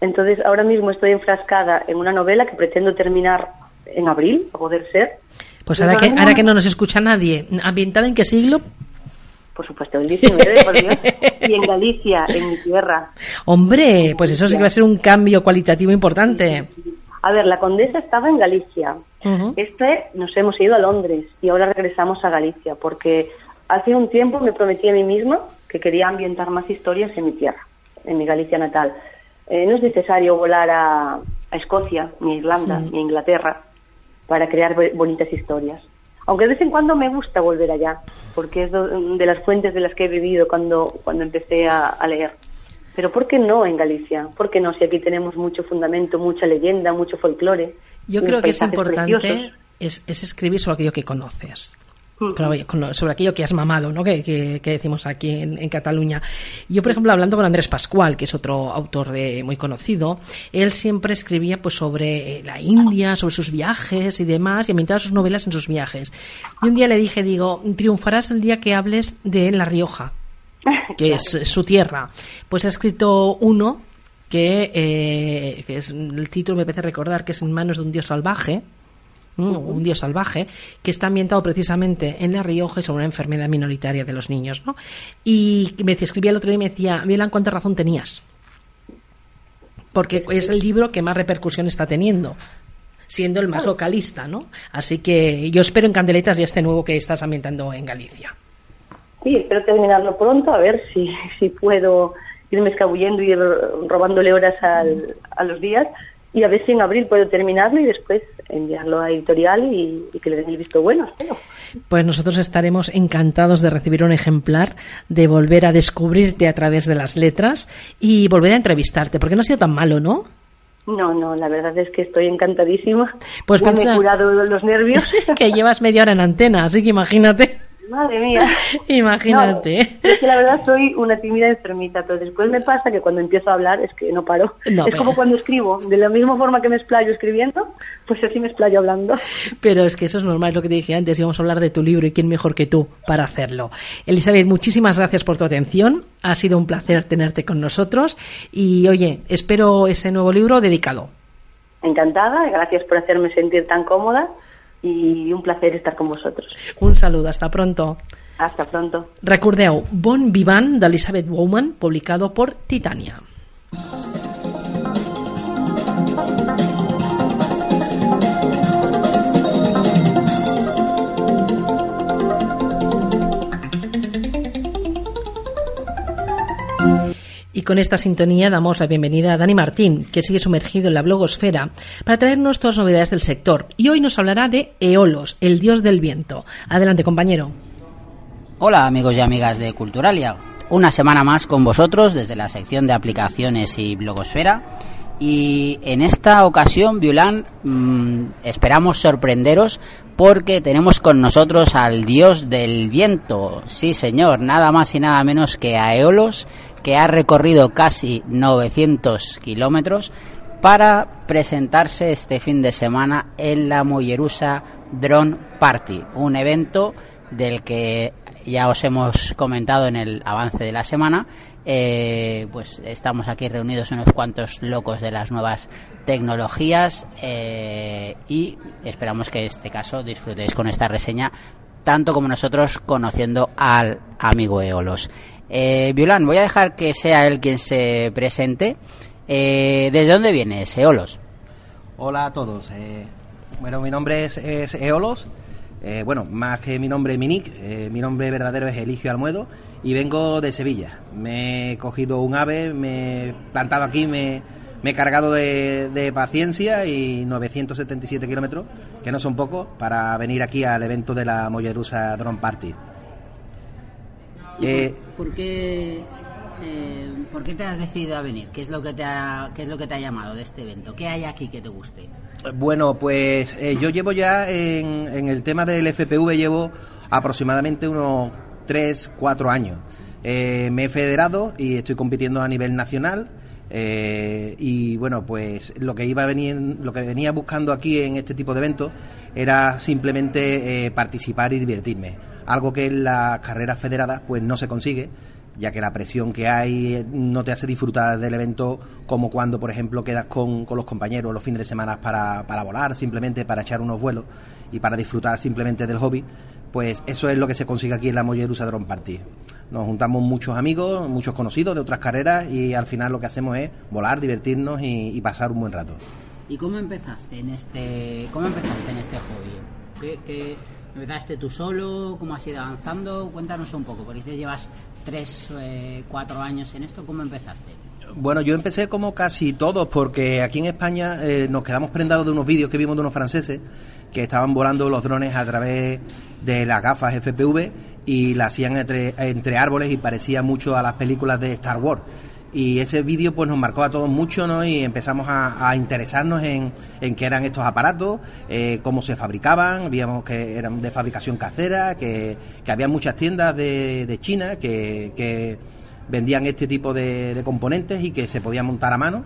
[SPEAKER 2] Entonces, ahora mismo estoy enfrascada en una novela que pretendo terminar en abril, a poder ser.
[SPEAKER 1] Pues ahora que, ahora que no nos escucha nadie, ¿ambientada en qué siglo?
[SPEAKER 2] Por supuesto, el 19, por Dios. <laughs> Y en Galicia, en mi tierra.
[SPEAKER 1] Hombre, pues eso sí que va a ser un cambio cualitativo importante.
[SPEAKER 2] A ver, la condesa estaba en Galicia. Este nos hemos ido a Londres y ahora regresamos a Galicia porque hace un tiempo me prometí a mí misma que quería ambientar más historias en mi tierra, en mi Galicia natal. Eh, no es necesario volar a, a Escocia, ni a Irlanda, ni a Inglaterra para crear bo- bonitas historias. Aunque de vez en cuando me gusta volver allá, porque es de las fuentes de las que he vivido cuando, cuando empecé a, a leer. Pero ¿por qué no en Galicia? ¿Por qué no si aquí tenemos mucho fundamento, mucha leyenda, mucho folclore?
[SPEAKER 1] Yo creo que es importante es, es escribir sobre aquello que conoces. Sobre aquello que has mamado, ¿no? Que, que- que decimos aquí en, en Cataluña. Yo, por ejemplo, hablando con Andrés Pascual, que es otro autor de, muy conocido, él siempre escribía pues sobre eh, la India, sobre sus viajes y demás, y ambientaba sus novelas en sus viajes. Y un día le dije, digo, triunfarás el día que hables de La Rioja, que <laughs> es su tierra. Pues ha escrito uno que, eh, que es el título me parece recordar que es en manos de un dios salvaje. Un dios salvaje que está ambientado precisamente en La Rioja y sobre una enfermedad minoritaria de los niños ¿no? y me escribía el otro día y me decía Milan cuánta razón tenías porque es el libro que más repercusión está teniendo siendo el más localista ¿no? así que yo espero en Candeletas ya este nuevo que estás ambientando en Galicia.
[SPEAKER 2] Sí, espero terminarlo pronto, a ver si, si puedo irme escabullendo y ir robándole horas al- a los días y a ver si en abril puedo terminarlo y después enviarlo a editorial y, y que le den el visto bueno, espero.
[SPEAKER 1] Pues nosotros estaremos encantados de recibir un ejemplar, de volver a descubrirte a través de las letras y volver a entrevistarte, porque no ha sido tan malo, ¿no?
[SPEAKER 2] No, no, la verdad es que estoy encantadísima.
[SPEAKER 1] Pues
[SPEAKER 2] ya me he curado los nervios. <laughs>
[SPEAKER 1] que llevas media hora en antena, así que imagínate.
[SPEAKER 2] Madre mía. <laughs>
[SPEAKER 1] Imagínate.
[SPEAKER 2] No, es que la verdad soy una tímida enfermita, pero después me pasa que cuando empiezo a hablar es que no paro.
[SPEAKER 1] No,
[SPEAKER 2] es
[SPEAKER 1] pero-
[SPEAKER 2] como cuando escribo, de la misma forma que me explayo escribiendo, pues así me explayo hablando.
[SPEAKER 1] Pero es que eso es normal, es lo que te dije antes, íbamos a hablar de tu libro y quién mejor que tú para hacerlo. Elizabeth, muchísimas gracias por tu atención, ha sido un placer tenerte con nosotros y oye, espero ese nuevo libro dedicado.
[SPEAKER 2] Encantada, gracias por hacerme sentir tan cómoda y un placer estar con vosotros.
[SPEAKER 1] Un saludo, hasta pronto.
[SPEAKER 2] Hasta pronto.
[SPEAKER 1] Recordeu, Bon Vivant d'Elizabeth Bowman, publicado por Titania. Y con esta sintonía damos la bienvenida a Dani Martín, que sigue sumergido en la blogosfera, para traernos todas las novedades del sector. Y hoy nos hablará de Eolos, el dios del viento. Adelante, compañero.
[SPEAKER 3] Hola amigos y amigas de Culturalia. Una semana más con vosotros desde la sección de aplicaciones y blogosfera. Y en esta ocasión, Violán, mm, esperamos sorprenderos porque tenemos con nosotros al dios del viento. Sí, señor, nada más y nada menos que a Eolos, que ha recorrido casi 900 kilómetros para presentarse este fin de semana en la Mollerusa Drone Party, un evento del que ya os hemos comentado en el avance de la semana. Eh, pues estamos aquí reunidos unos cuantos locos de las nuevas tecnologías eh, y esperamos que en este caso disfrutéis con esta reseña tanto como nosotros conociendo al amigo Eolos. Eh, Violán, voy a dejar que sea él quien se presente. Eh, ¿Desde dónde vienes, Eolos?
[SPEAKER 4] Hola a todos. Eh, bueno, mi nombre es, es Eolos. Eh, bueno, más que mi nombre Minic, eh, mi nombre verdadero es Eligio Almuedo y vengo de Sevilla. Me he cogido un ave, me he plantado aquí, me, me he cargado de, de paciencia y 977 kilómetros, que no son pocos, para venir aquí al evento de la Mollerusa Drone Party. Eh,
[SPEAKER 3] ¿Por qué, eh, ¿Por qué te has decidido a venir? ¿Qué es, lo que te ha, ¿Qué es lo que te ha llamado de este evento? ¿Qué hay aquí que te guste?
[SPEAKER 4] Bueno, pues eh, yo llevo ya en, en el tema del FPV, llevo aproximadamente unos 3, 4 años. Eh, me he federado y estoy compitiendo a nivel nacional. y bueno, pues lo que iba a venir, lo que venía buscando aquí en este tipo de eventos era simplemente participar y divertirme. Algo que en las carreras federadas pues no se consigue, ya que la presión que hay eh, no te hace disfrutar del evento como cuando, por ejemplo, quedas con, con los compañeros los fines de semana para, para volar, simplemente para echar unos vuelos y para disfrutar simplemente del hobby. Pues eso es lo que se consigue aquí en la Mollerusa Drone Party. Nos juntamos muchos amigos, muchos conocidos de otras carreras y al final lo que hacemos es volar, divertirnos y, pasar un buen rato.
[SPEAKER 3] ¿Y cómo empezaste en este, cómo empezaste en este hobby? ¿Qué, qué- empezaste tú solo? ¿Cómo has ido avanzando? Cuéntanos un poco, porque dices llevas tres, eh, cuatro años en esto. ¿Cómo empezaste?
[SPEAKER 4] Bueno, yo empecé como casi todos, porque aquí en España eh, nos quedamos prendados de unos vídeos que vimos de unos franceses que estaban volando los drones a través de las gafas FPV y la hacían entre, entre árboles y parecía mucho a las películas de Star Wars. Y ese vídeo pues nos marcó a todos mucho, ¿no? Y empezamos a, interesarnos en, en qué eran estos aparatos, eh, cómo se fabricaban, víamos que eran de fabricación casera, que, que había muchas tiendas de, de China que, que vendían este tipo de, de componentes y que se podían montar a mano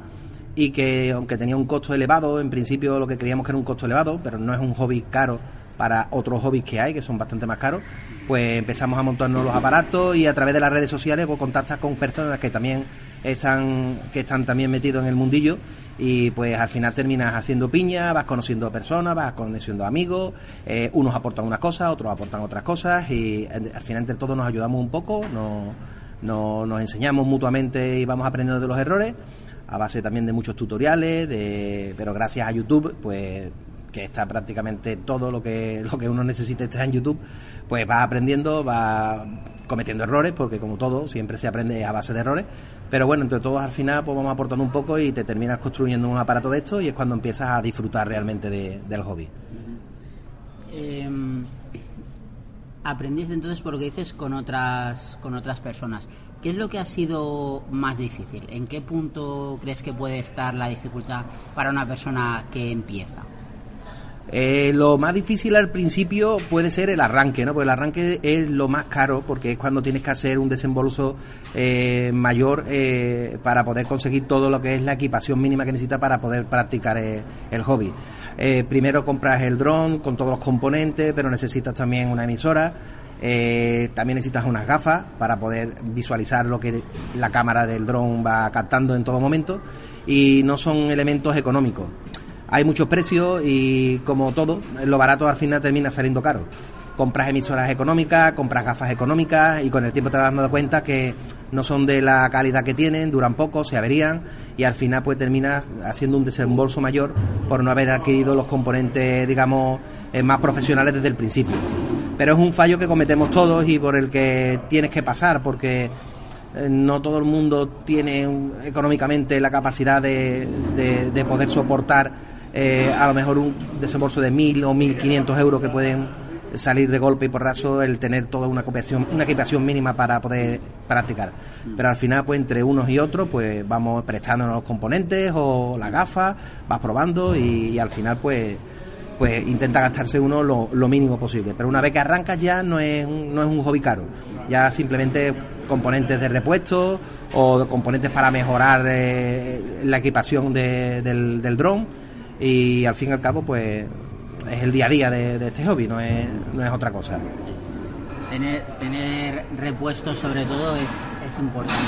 [SPEAKER 4] y que aunque tenía un costo elevado, en principio lo que creíamos que era un costo elevado, pero no es un hobby caro para otros hobbies que hay, que son bastante más caros, pues empezamos a montarnos los aparatos y a través de las redes sociales pues contactas con personas que también están, que están también metidos en el mundillo y pues al final terminas haciendo piña, vas conociendo personas, vas conociendo amigos, eh, unos aportan unas cosas, otros aportan otras cosas y al final entre todos nos ayudamos un poco, nos, nos, nos enseñamos mutuamente y vamos aprendiendo de los errores a base también de muchos tutoriales, de, pero gracias a YouTube, pues que está prácticamente todo lo que lo que uno necesita está en YouTube, pues va aprendiendo, va cometiendo errores, porque como todo, siempre se aprende a base de errores, pero bueno, entre todos al final pues vamos aportando un poco y te terminas construyendo un aparato de esto y es cuando empiezas a disfrutar realmente de- del hobby.
[SPEAKER 3] Eh, aprendiste entonces por lo que dices con otras con otras personas. ¿Qué es lo que ha sido más difícil? ¿En qué punto crees que puede estar la dificultad para una persona que empieza?
[SPEAKER 4] Eh, lo más difícil al principio puede ser el arranque, ¿no? Porque el arranque es lo más caro porque es cuando tienes que hacer un desembolso eh, mayor eh, para poder conseguir todo lo que es la equipación mínima que necesitas para poder practicar eh, el hobby. Eh, primero compras el dron con todos los componentes, pero necesitas también una emisora. también necesitas unas gafas para poder visualizar lo que la cámara del dron va captando en todo momento y no son elementos económicos hay muchos precios y como todo, lo barato al final termina saliendo caro. Compras emisoras económicas, compras gafas económicas y con el tiempo te vas dando cuenta que no son de la calidad que tienen, duran poco, se averían y al final pues terminas haciendo un desembolso mayor por no haber adquirido los componentes, digamos, eh, más profesionales desde el principio. Pero es un fallo que cometemos todos y por el que tienes que pasar porque eh, no todo el mundo tiene económicamente la capacidad de poder soportar eh, a lo mejor un desembolso de 1.000 o 1.500 euros que pueden salir de golpe y porrazo el tener toda una equipación, una equipación mínima para poder practicar. Pero al final, pues entre unos y otros, pues vamos prestándonos los componentes o las gafas, vas probando y, al final, pues pues intenta gastarse uno lo, lo, mínimo posible. Pero una vez que arrancas ya no es, un, no es un hobby caro, ya simplemente componentes de repuesto o componentes para mejorar eh, la equipación del, del dron y al fin y al cabo pues es el día a día de, este hobby, no es, no es otra cosa.
[SPEAKER 3] Tener, tener repuestos sobre todo es, es importante.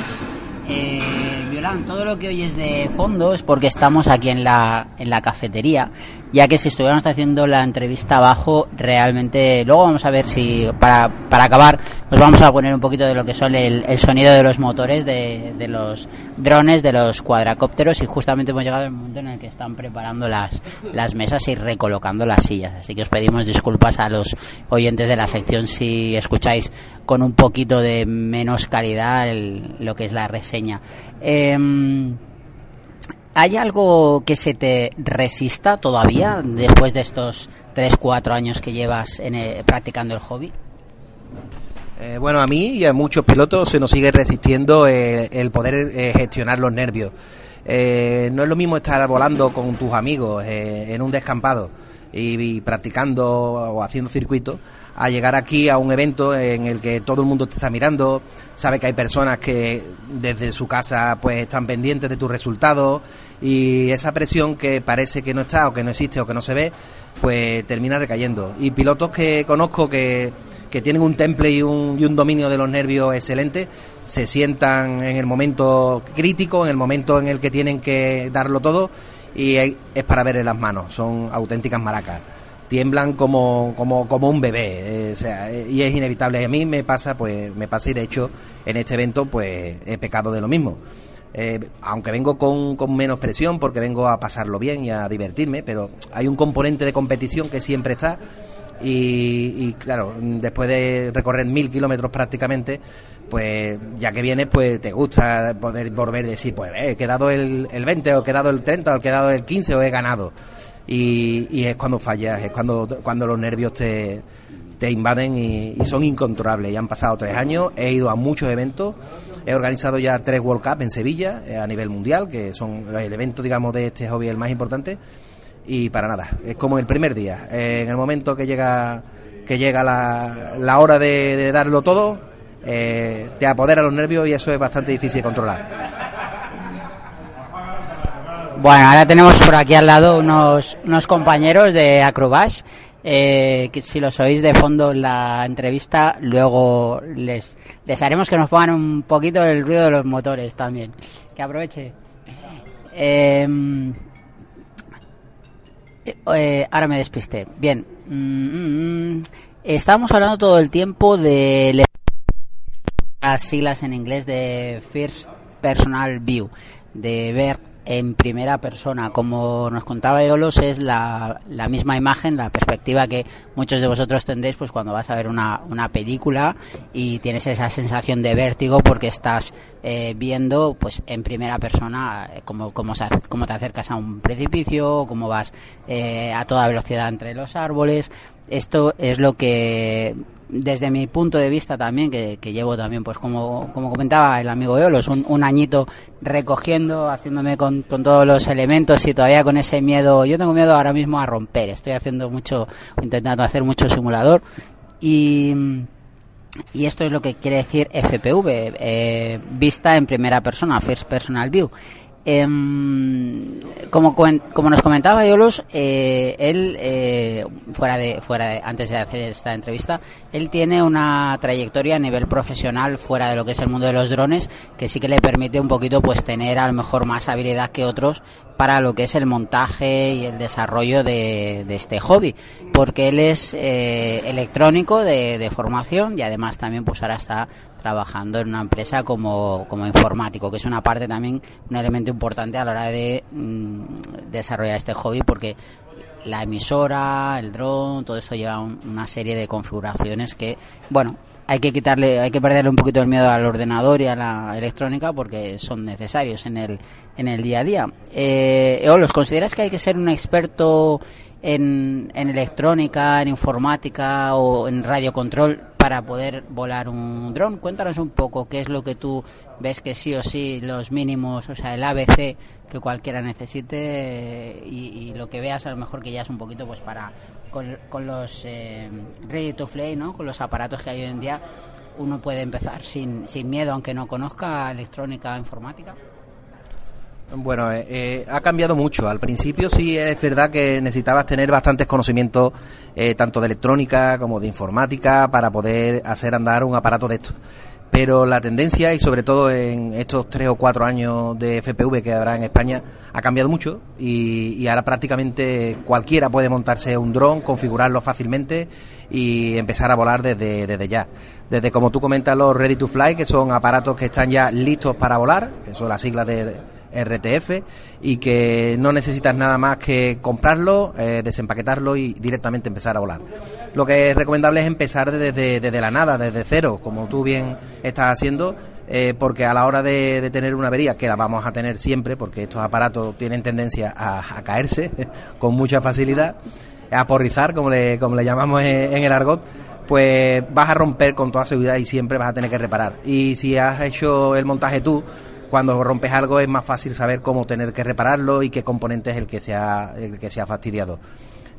[SPEAKER 3] Eh, Violán, todo lo que oyes de fondo es porque estamos aquí en la, en la cafetería, ya que si estuviéramos haciendo la entrevista abajo, realmente, luego vamos a ver si, para, para acabar, pues vamos a poner un poquito de lo que son el, el sonido de los motores de, de, los drones, de los cuadracópteros, y justamente hemos llegado al momento en el que están preparando las, las mesas y recolocando las sillas. Así que os pedimos disculpas a los oyentes de la sección si escucháis con un poquito de menos calidad lo que es la reseña. Em, ¿Hay algo que se te resista todavía después de estos 3-4 años que llevas en, practicando el hobby?
[SPEAKER 4] Eh, bueno, a mí y a muchos pilotos se nos sigue resistiendo eh, el poder eh, gestionar los nervios. no es lo mismo estar volando con tus amigos en un descampado y practicando o haciendo circuitos a llegar aquí a un evento en el que todo el mundo te está mirando, sabe que hay personas que desde su casa pues están pendientes de tus resultados y esa presión que parece que no está o que no existe o que no se ve, pues termina recayendo. Y pilotos que conozco que, que tienen un temple y un, y un dominio de los nervios excelente, se sientan en el momento crítico, en el momento en el que tienen que darlo todo y es para ver en las manos, son auténticas maracas tiemblan como, como, como un bebé, eh, o sea, eh, y es inevitable. A mí me pasa, pues, me pasa y de hecho en este evento, pues, he pecado de lo mismo. Eh, aunque vengo con, con, menos presión porque vengo a pasarlo bien y a divertirme, pero hay un componente de competición que siempre está y, claro, después de recorrer mil kilómetros prácticamente, pues ya que vienes, pues te gusta poder volver a decir, pues he quedado el, el 20 o he quedado el 30 o he quedado el 15 o he ganado y, es cuando fallas, es cuando, cuando los nervios te, te invaden y, son incontrolables. Ya han pasado tres años, he ido a muchos eventos, he organizado ya tres World Cup en Sevilla eh, a nivel mundial, que son el evento, digamos, de este hobby el más importante. Y para nada, es como el primer día. Eh, en el momento que llega que llega la, la hora de, darlo todo, eh, te apodera los nervios y eso es bastante difícil de controlar.
[SPEAKER 3] Bueno, ahora tenemos por aquí al lado unos, unos compañeros de Acrobash. Eh, que si los oís de fondo en la entrevista, luego les, les haremos que nos pongan un poquito el ruido de los motores también. Que aproveche. Em, eh, ahora me despiste. Bien. Mm, mm, mm. estamos hablando todo el tiempo de las siglas en inglés de First Personal View, de ver en primera persona. Como nos contaba Eolos, es la, misma imagen, la perspectiva que muchos de vosotros tendréis pues cuando vas a ver una, una película y tienes esa sensación de vértigo porque estás eh, viendo pues en primera persona eh, cómo, cómo te acercas a un precipicio, cómo vas eh, a toda velocidad entre los árboles. Esto es lo que desde mi punto de vista también, que, llevo también, pues como, como comentaba el amigo Eolos, un, un añito recogiendo, haciéndome con, todos los elementos y todavía con ese miedo, yo tengo miedo ahora mismo a romper, estoy haciendo mucho, intentando hacer mucho simulador y, y esto es lo que quiere decir FPV, eh, vista en primera persona, First Personal View. Em, como, nos comentaba Yolos, eh, él, eh, fuera de, fuera de, antes de hacer esta entrevista, él tiene una trayectoria a nivel profesional fuera de lo que es el mundo de los drones, que sí que le permite un poquito pues tener a lo mejor más habilidad que otros para lo que es el montaje y el desarrollo de, de este hobby, porque él es eh, electrónico de, de formación y además también pues ahora está trabajando en una empresa como, como informático, que es una parte también, un elemento importante a la hora de mm, desarrollar este hobby, porque la emisora, el dron, todo eso lleva una serie de configuraciones que, bueno, hay que quitarle, hay que perderle un poquito el miedo al ordenador y a la electrónica porque son necesarios en el, en el día a día. Eh, ¿los consideras que hay que ser un experto en, en electrónica, en informática o en radiocontrol para poder volar un dron. Cuéntanos un poco qué es lo que tú ves que sí o sí los mínimos, o sea, el ABC que cualquiera necesite y, lo que veas a lo mejor que ya es un poquito pues para con, los eh, ready to fly, ¿no? Con los aparatos que hay hoy en día uno puede empezar sin, sin miedo aunque no conozca electrónica, informática.
[SPEAKER 4] Bueno, eh, eh, ha cambiado mucho. Al principio sí es verdad que necesitabas tener bastantes conocimientos eh, tanto de electrónica como de informática para poder hacer andar un aparato de esto. Pero la tendencia, y sobre todo en estos tres o cuatro años de FPV que habrá en España, ha cambiado mucho y, ahora prácticamente cualquiera puede montarse un dron, configurarlo fácilmente y empezar a volar desde, desde ya. Desde como tú comentas los Ready to Fly, que son aparatos que están ya listos para volar, que son las siglas de RTF y que no necesitas nada más que comprarlo, eh, desempaquetarlo y directamente empezar a volar. Lo que es recomendable es empezar desde, desde la nada, desde cero, como tú bien estás haciendo, eh, porque a la hora de, tener una avería, que la vamos a tener siempre, porque estos aparatos tienen tendencia a, caerse <laughs> con mucha facilidad, a porrizar, como le, como le llamamos en, en el argot, pues vas a romper con toda seguridad y siempre vas a tener que reparar. Y si has hecho el montaje tú, cuando rompes algo es más fácil saber cómo tener que repararlo y qué componente es el que se ha, el que se ha fastidiado.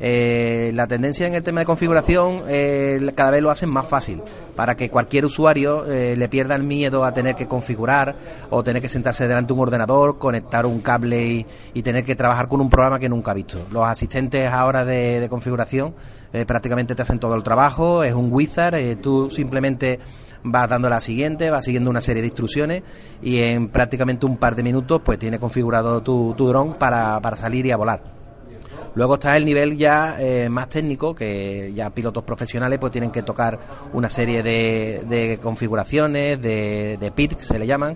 [SPEAKER 4] Eh, la tendencia en el tema de configuración eh, cada vez lo hacen más fácil para que cualquier usuario eh, le pierda el miedo a tener que configurar o tener que sentarse delante de un ordenador, conectar un cable y, tener que trabajar con un programa que nunca ha visto. Los asistentes ahora de, de configuración prácticamente te hacen todo el trabajo, es un wizard, tú simplemente vas dando la siguiente, vas siguiendo una serie de instrucciones y en prácticamente un par de minutos pues tiene configurado tu, tu dron para, para salir y a volar. Luego está el nivel ya eh, más técnico, que ya pilotos profesionales pues tienen que tocar una serie de, de configuraciones, de, de PIT, se le llaman,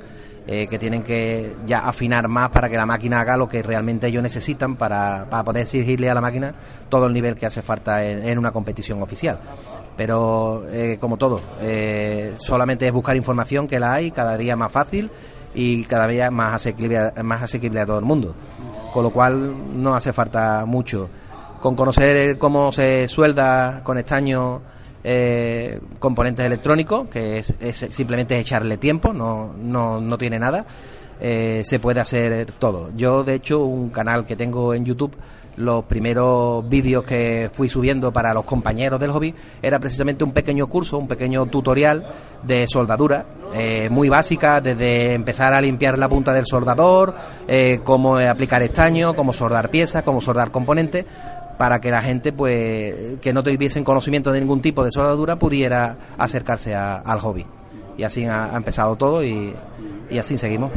[SPEAKER 4] eh, que tienen que ya afinar más para que la máquina haga lo que realmente ellos necesitan para, para poder exigirle a la máquina todo el nivel que hace falta en una competición oficial pero eh, como todo, eh, solamente es buscar información que la hay cada día más fácil y cada día más asequible, más asequible a todo el mundo. Con lo cual no hace falta mucho. Con conocer cómo se suelda con estaño eh, componentes electrónicos, que es, simplemente echarle tiempo, no, no, no tiene nada, se puede hacer todo. Yo, de hecho, un canal que tengo en YouTube los primeros vídeos que fui subiendo para los compañeros del hobby era precisamente un pequeño curso, un pequeño tutorial de soldadura, eh, muy básica, desde empezar a limpiar la punta del soldador, eh, cómo aplicar estaño, cómo soldar piezas, cómo soldar componentes, para que la gente pues que no tuviesen conocimiento de ningún tipo de soldadura pudiera acercarse al hobby. Y así ha, empezado todo y, y así seguimos.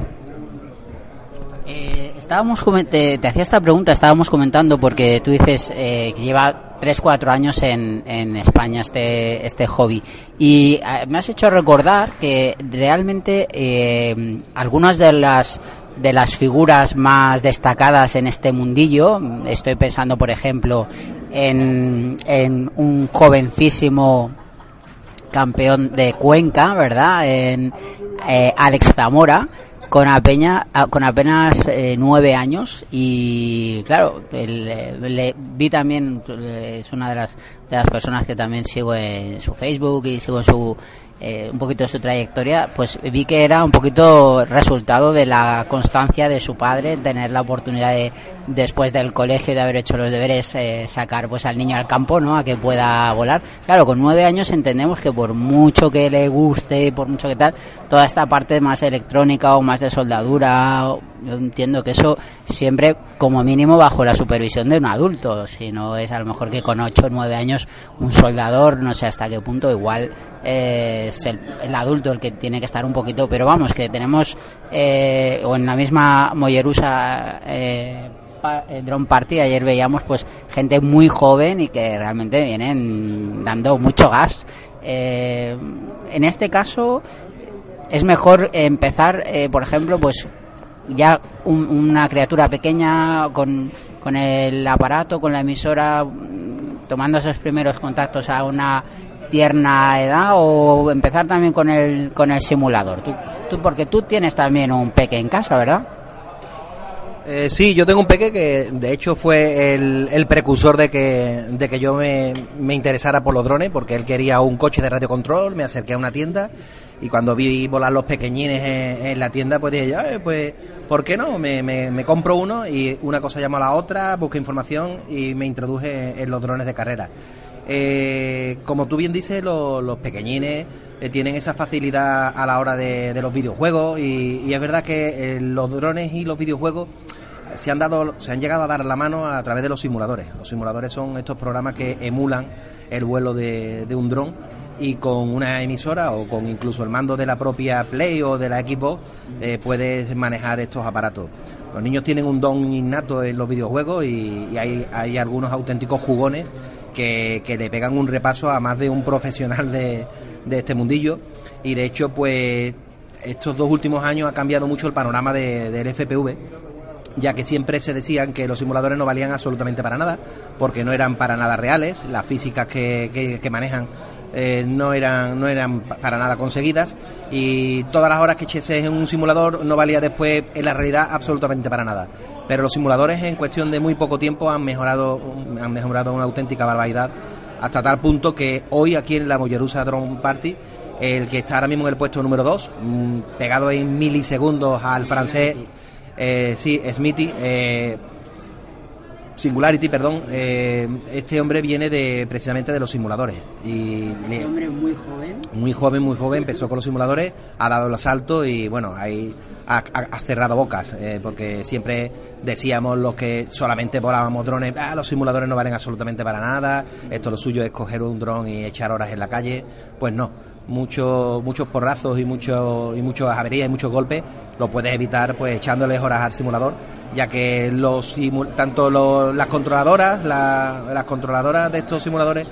[SPEAKER 3] Eh, estábamos te, te, hacía esta pregunta, estábamos comentando porque tú dices eh, que lleva 3-4 años en, en, España este, este hobby y eh, me has hecho recordar que realmente eh, algunas de las de las figuras más destacadas en este mundillo, estoy pensando por ejemplo en, en un jovencísimo campeón de Cuenca, ¿verdad? En eh, Alex Zamora, con, apenas, con apenas eh, nueve años y claro, eh, le, vi también, es una de las, de las personas que también sigo en su Facebook y sigo en su eh, un poquito de su trayectoria, pues vi que era un poquito resultado de la constancia de su padre, tener la oportunidad de, después del colegio, de haber hecho los deberes, eh, sacar pues al niño al campo, ¿no? A que pueda volar. Claro, con nueve años entendemos que por mucho que le guste, por mucho que tal, toda esta parte más electrónica o más de soldadura, yo entiendo que eso siempre, como mínimo, bajo la supervisión de un adulto. Si no es a lo mejor que con ocho o nueve años un soldador, no sé hasta qué punto, igual eh, es el, adulto el que tiene que estar un poquito, pero vamos, que tenemos, eh, o en la misma Mollerusa eh, eh, Drone Party, ayer veíamos pues gente muy joven y que realmente vienen dando mucho gas. en este caso, es mejor empezar, por ejemplo, pues ya una criatura pequeña con, con el aparato, con la emisora, tomando esos primeros contactos a una tierna edad o empezar también con el, con el simulador? Tú, tú, porque tú tienes también un peque en casa, ¿verdad?
[SPEAKER 4] Eh, sí, yo tengo un peque que de hecho fue el, precursor de que, de que yo me, interesara por los drones, porque él quería un coche de radiocontrol, me acerqué a una tienda y cuando vi volar los pequeñines en, la tienda, pues dije, pues, ¿por qué no? Me, me, compro uno y una cosa llamó a la otra, busqué información y me introduje en los drones de carrera. Eh, como tú bien dices, los, pequeñines eh, tienen esa facilidad a la hora de, los videojuegos y, es verdad que los drones y los videojuegos se han dado, se han llegado a dar la mano a través de los simuladores. Los simuladores son estos programas que emulan el vuelo de, un dron y con una emisora o con incluso el mando de la propia Play o de la Xbox eh, puedes manejar estos aparatos. Los niños tienen un don innato en los videojuegos y, hay, hay, algunos auténticos jugones que, le pegan un repaso a más de un profesional de, de este mundillo y de hecho pues estos dos últimos años ha cambiado mucho el panorama del FPV ya que siempre se decían que los simuladores no valían absolutamente para nada, porque no eran para nada reales, las físicas que, que, manejan eh, no eran no eran para nada conseguidas y todas las horas que eches en un simulador no valía después en la realidad absolutamente para nada. Pero los simuladores en cuestión de muy poco tiempo han mejorado han mejorado una auténtica barbaridad hasta tal punto que hoy aquí en la Mollerusa Drone Party el que está ahora mismo en el puesto número 2, mm, pegado en milisegundos al francés eh, sí, Smithy, eh, Singularity, perdón, eh, este hombre viene de precisamente de los simuladores. Y
[SPEAKER 3] este hombre muy joven.
[SPEAKER 4] Muy joven, muy joven, empezó con los simuladores, ha dado el asalto y bueno, ahí ha, cerrado bocas, eh, porque siempre decíamos los que solamente volábamos drones, ah, los simuladores no valen absolutamente para nada, esto lo suyo es coger un dron y echar horas en la calle, pues no muchos muchos porrazos y muchos y muchas averías y muchos golpes lo puedes evitar pues echándoles horas al simulador ya que los tanto las controladoras las controladoras de estos simuladores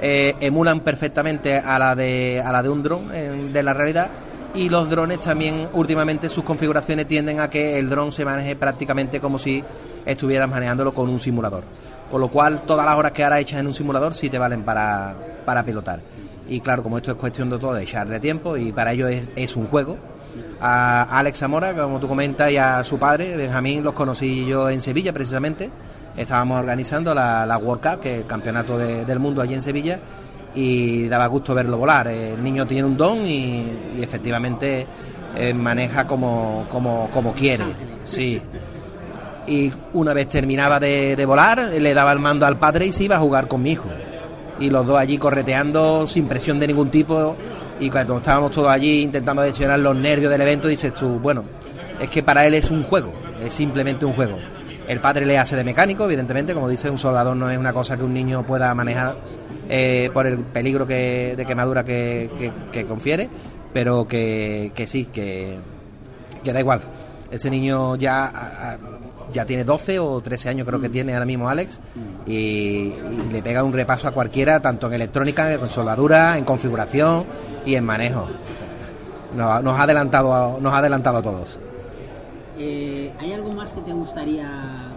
[SPEAKER 4] eh, emulan perfectamente a la de a la de un dron de la realidad y los drones también últimamente sus configuraciones tienden a que el dron se maneje prácticamente como si estuvieras manejándolo con un simulador. Con lo cual todas las horas que ahora echas en un simulador sí te valen para, para pilotar y claro, como esto es cuestión de todo, de echarle tiempo y para ello es, un juego. A Alex Zamora, como tú comentas, y a su padre, Benjamín, los conocí yo en Sevilla precisamente. Estábamos organizando la, World Cup, que es el campeonato del mundo allí en Sevilla, y daba gusto verlo volar. El niño tiene un don y, efectivamente eh, maneja como, como, como quiere. Sí. Y una vez terminaba de volar, le daba el mando al padre y se iba a jugar con mi hijo y los dos allí correteando sin presión de ningún tipo y cuando estábamos todos allí intentando gestionar los nervios del evento dices tú, bueno, es que para él es un juego, es simplemente un juego. El padre le hace de mecánico, evidentemente, como dice, un soldador no es una cosa que un niño pueda manejar eh, por el peligro que, de quemadura que, confiere, pero que, que sí, que, que da igual. Ese niño ya ya tiene 12 o 13 años creo que mm. tiene ahora mismo Alex mm. y, le pega un repaso a cualquiera, tanto en electrónica, en soldadura, en configuración y en manejo. nos, ha adelantado, nos ha adelantado a todos.
[SPEAKER 3] Eh, ¿Hay algo más que te gustaría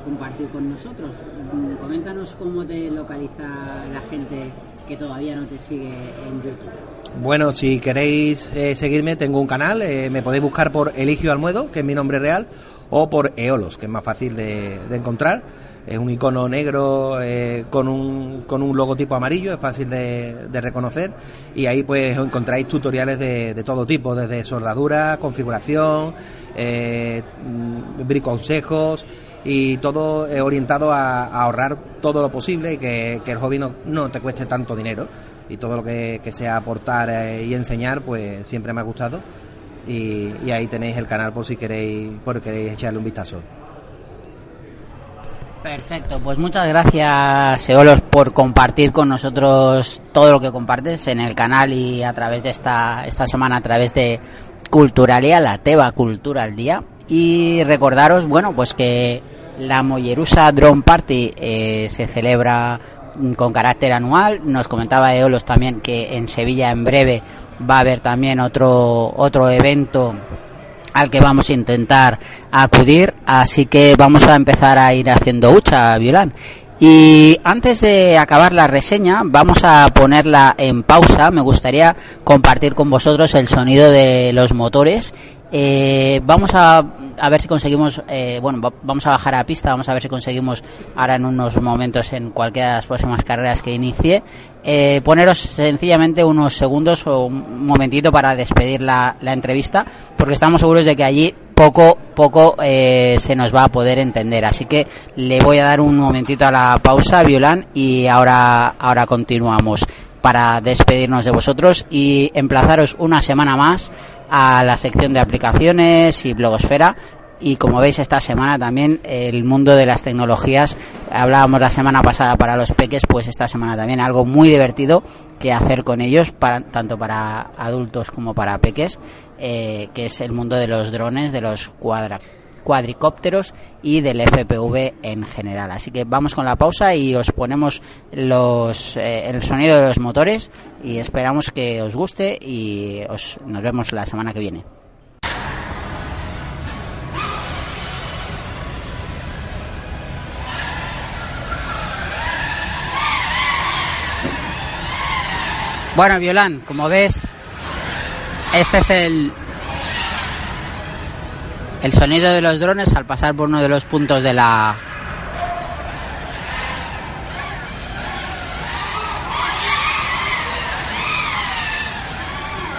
[SPEAKER 3] compartir con nosotros? Mm, coméntanos cómo te localiza la gente que todavía no te sigue en YouTube.
[SPEAKER 4] Bueno, si queréis eh, seguirme, tengo un canal, eh, me podéis buscar por Eligio Almuedo, que es mi nombre real, o por Eolos, que es más fácil de, encontrar. Es un icono negro eh, con, un, con un logotipo amarillo, es fácil de, reconocer. Y ahí pues encontráis tutoriales de, todo tipo, desde soldadura, configuración, eh, briconsejos y todo orientado a, ahorrar todo lo posible y que, el hobby no, te cueste tanto dinero. Y todo lo que, sea aportar eh, y enseñar pues siempre me ha gustado y, ahí tenéis el canal por si queréis, por queréis echarle un vistazo.
[SPEAKER 3] Perfecto, pues muchas gracias Eolos por compartir con nosotros todo lo que compartes en el canal y a través de esta, esta semana a través de Culturalia, la Teba Cultura al Día. Y recordaros, bueno, pues que la Mollerusa Drone Party eh, se celebra con carácter anual. Nos comentaba Eolos también que en Sevilla en breve va a haber también otro, otro evento al que vamos a intentar acudir, así que vamos a empezar a ir haciendo hucha, Violán. Y antes de acabar la reseña, vamos a ponerla en pausa. Me gustaría compartir con vosotros el sonido de los motores Eh, vamos a, a, ver si conseguimos, eh, bueno, vamos a bajar a pista, vamos a ver si conseguimos ahora en unos momentos en cualquiera de las próximas carreras que inicie, eh, poneros sencillamente unos segundos o un momentito para despedir la, la entrevista, porque estamos seguros de que allí poco poco eh, se nos va a poder entender. Así que le voy a dar un momentito a la pausa, Violán, y ahora, ahora continuamos para despedirnos de vosotros y emplazaros una semana más a la sección de aplicaciones y blogosfera. Y como veis esta semana también el mundo de las tecnologías hablábamos la semana pasada para los peques pues esta semana también algo muy divertido que hacer con ellos para, tanto para adultos como para peques eh, que es el mundo de los drones de los cuadra cuadricópteros y del FPV en general. Así que vamos con la pausa y os ponemos los, eh, el sonido de los motores y esperamos que os guste y os, nos vemos la semana que viene. Bueno, Violán, como ves, este es el, el sonido de los drones al pasar por uno de los puntos de la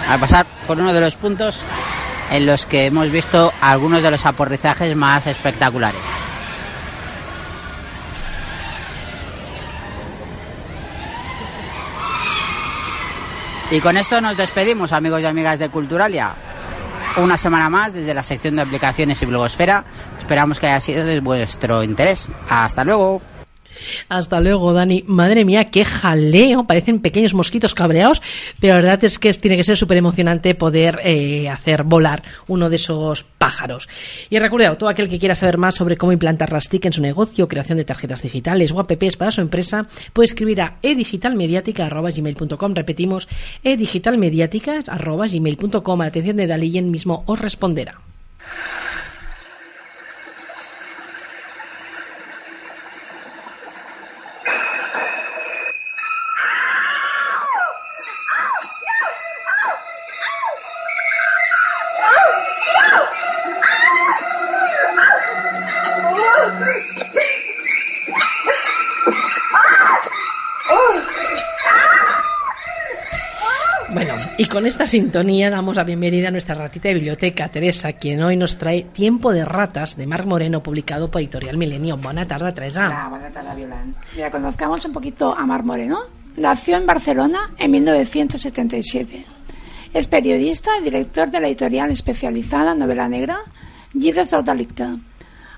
[SPEAKER 3] al pasar por uno de los puntos en los que hemos visto algunos de los aporrizajes más espectaculares. Y con esto nos despedimos, amigos y amigas de Culturalia una semana más desde la sección de aplicaciones y blogosfera. Esperamos que haya sido de vuestro interés. Hasta luego.
[SPEAKER 1] Hasta luego, Dani. Madre mía, qué jaleo. Parecen pequeños mosquitos cabreados, pero la verdad es que tiene que ser súper emocionante poder eh, hacer volar uno de esos pájaros. Y recuerda, todo aquel que quiera saber más sobre cómo implantar las TIC en su negocio, creación de tarjetas digitales o apps para su empresa, puede escribir a edigitalmediática.gmail.com. Repetimos, edigitalmediática.gmail.com. La atención de Dalien mismo os responderá. Y con esta sintonía damos la bienvenida a nuestra ratita de biblioteca, Teresa, quien hoy nos trae Tiempo de ratas de Marc Moreno, publicado por Editorial Milenio. Buena tarde, Teresa.
[SPEAKER 5] Hola, buena tarde, Violán. Mira, conozcamos un poquito a Marc Moreno. Nació en Barcelona en 1977. Es periodista y director de la editorial especializada en novela negra del Delicte,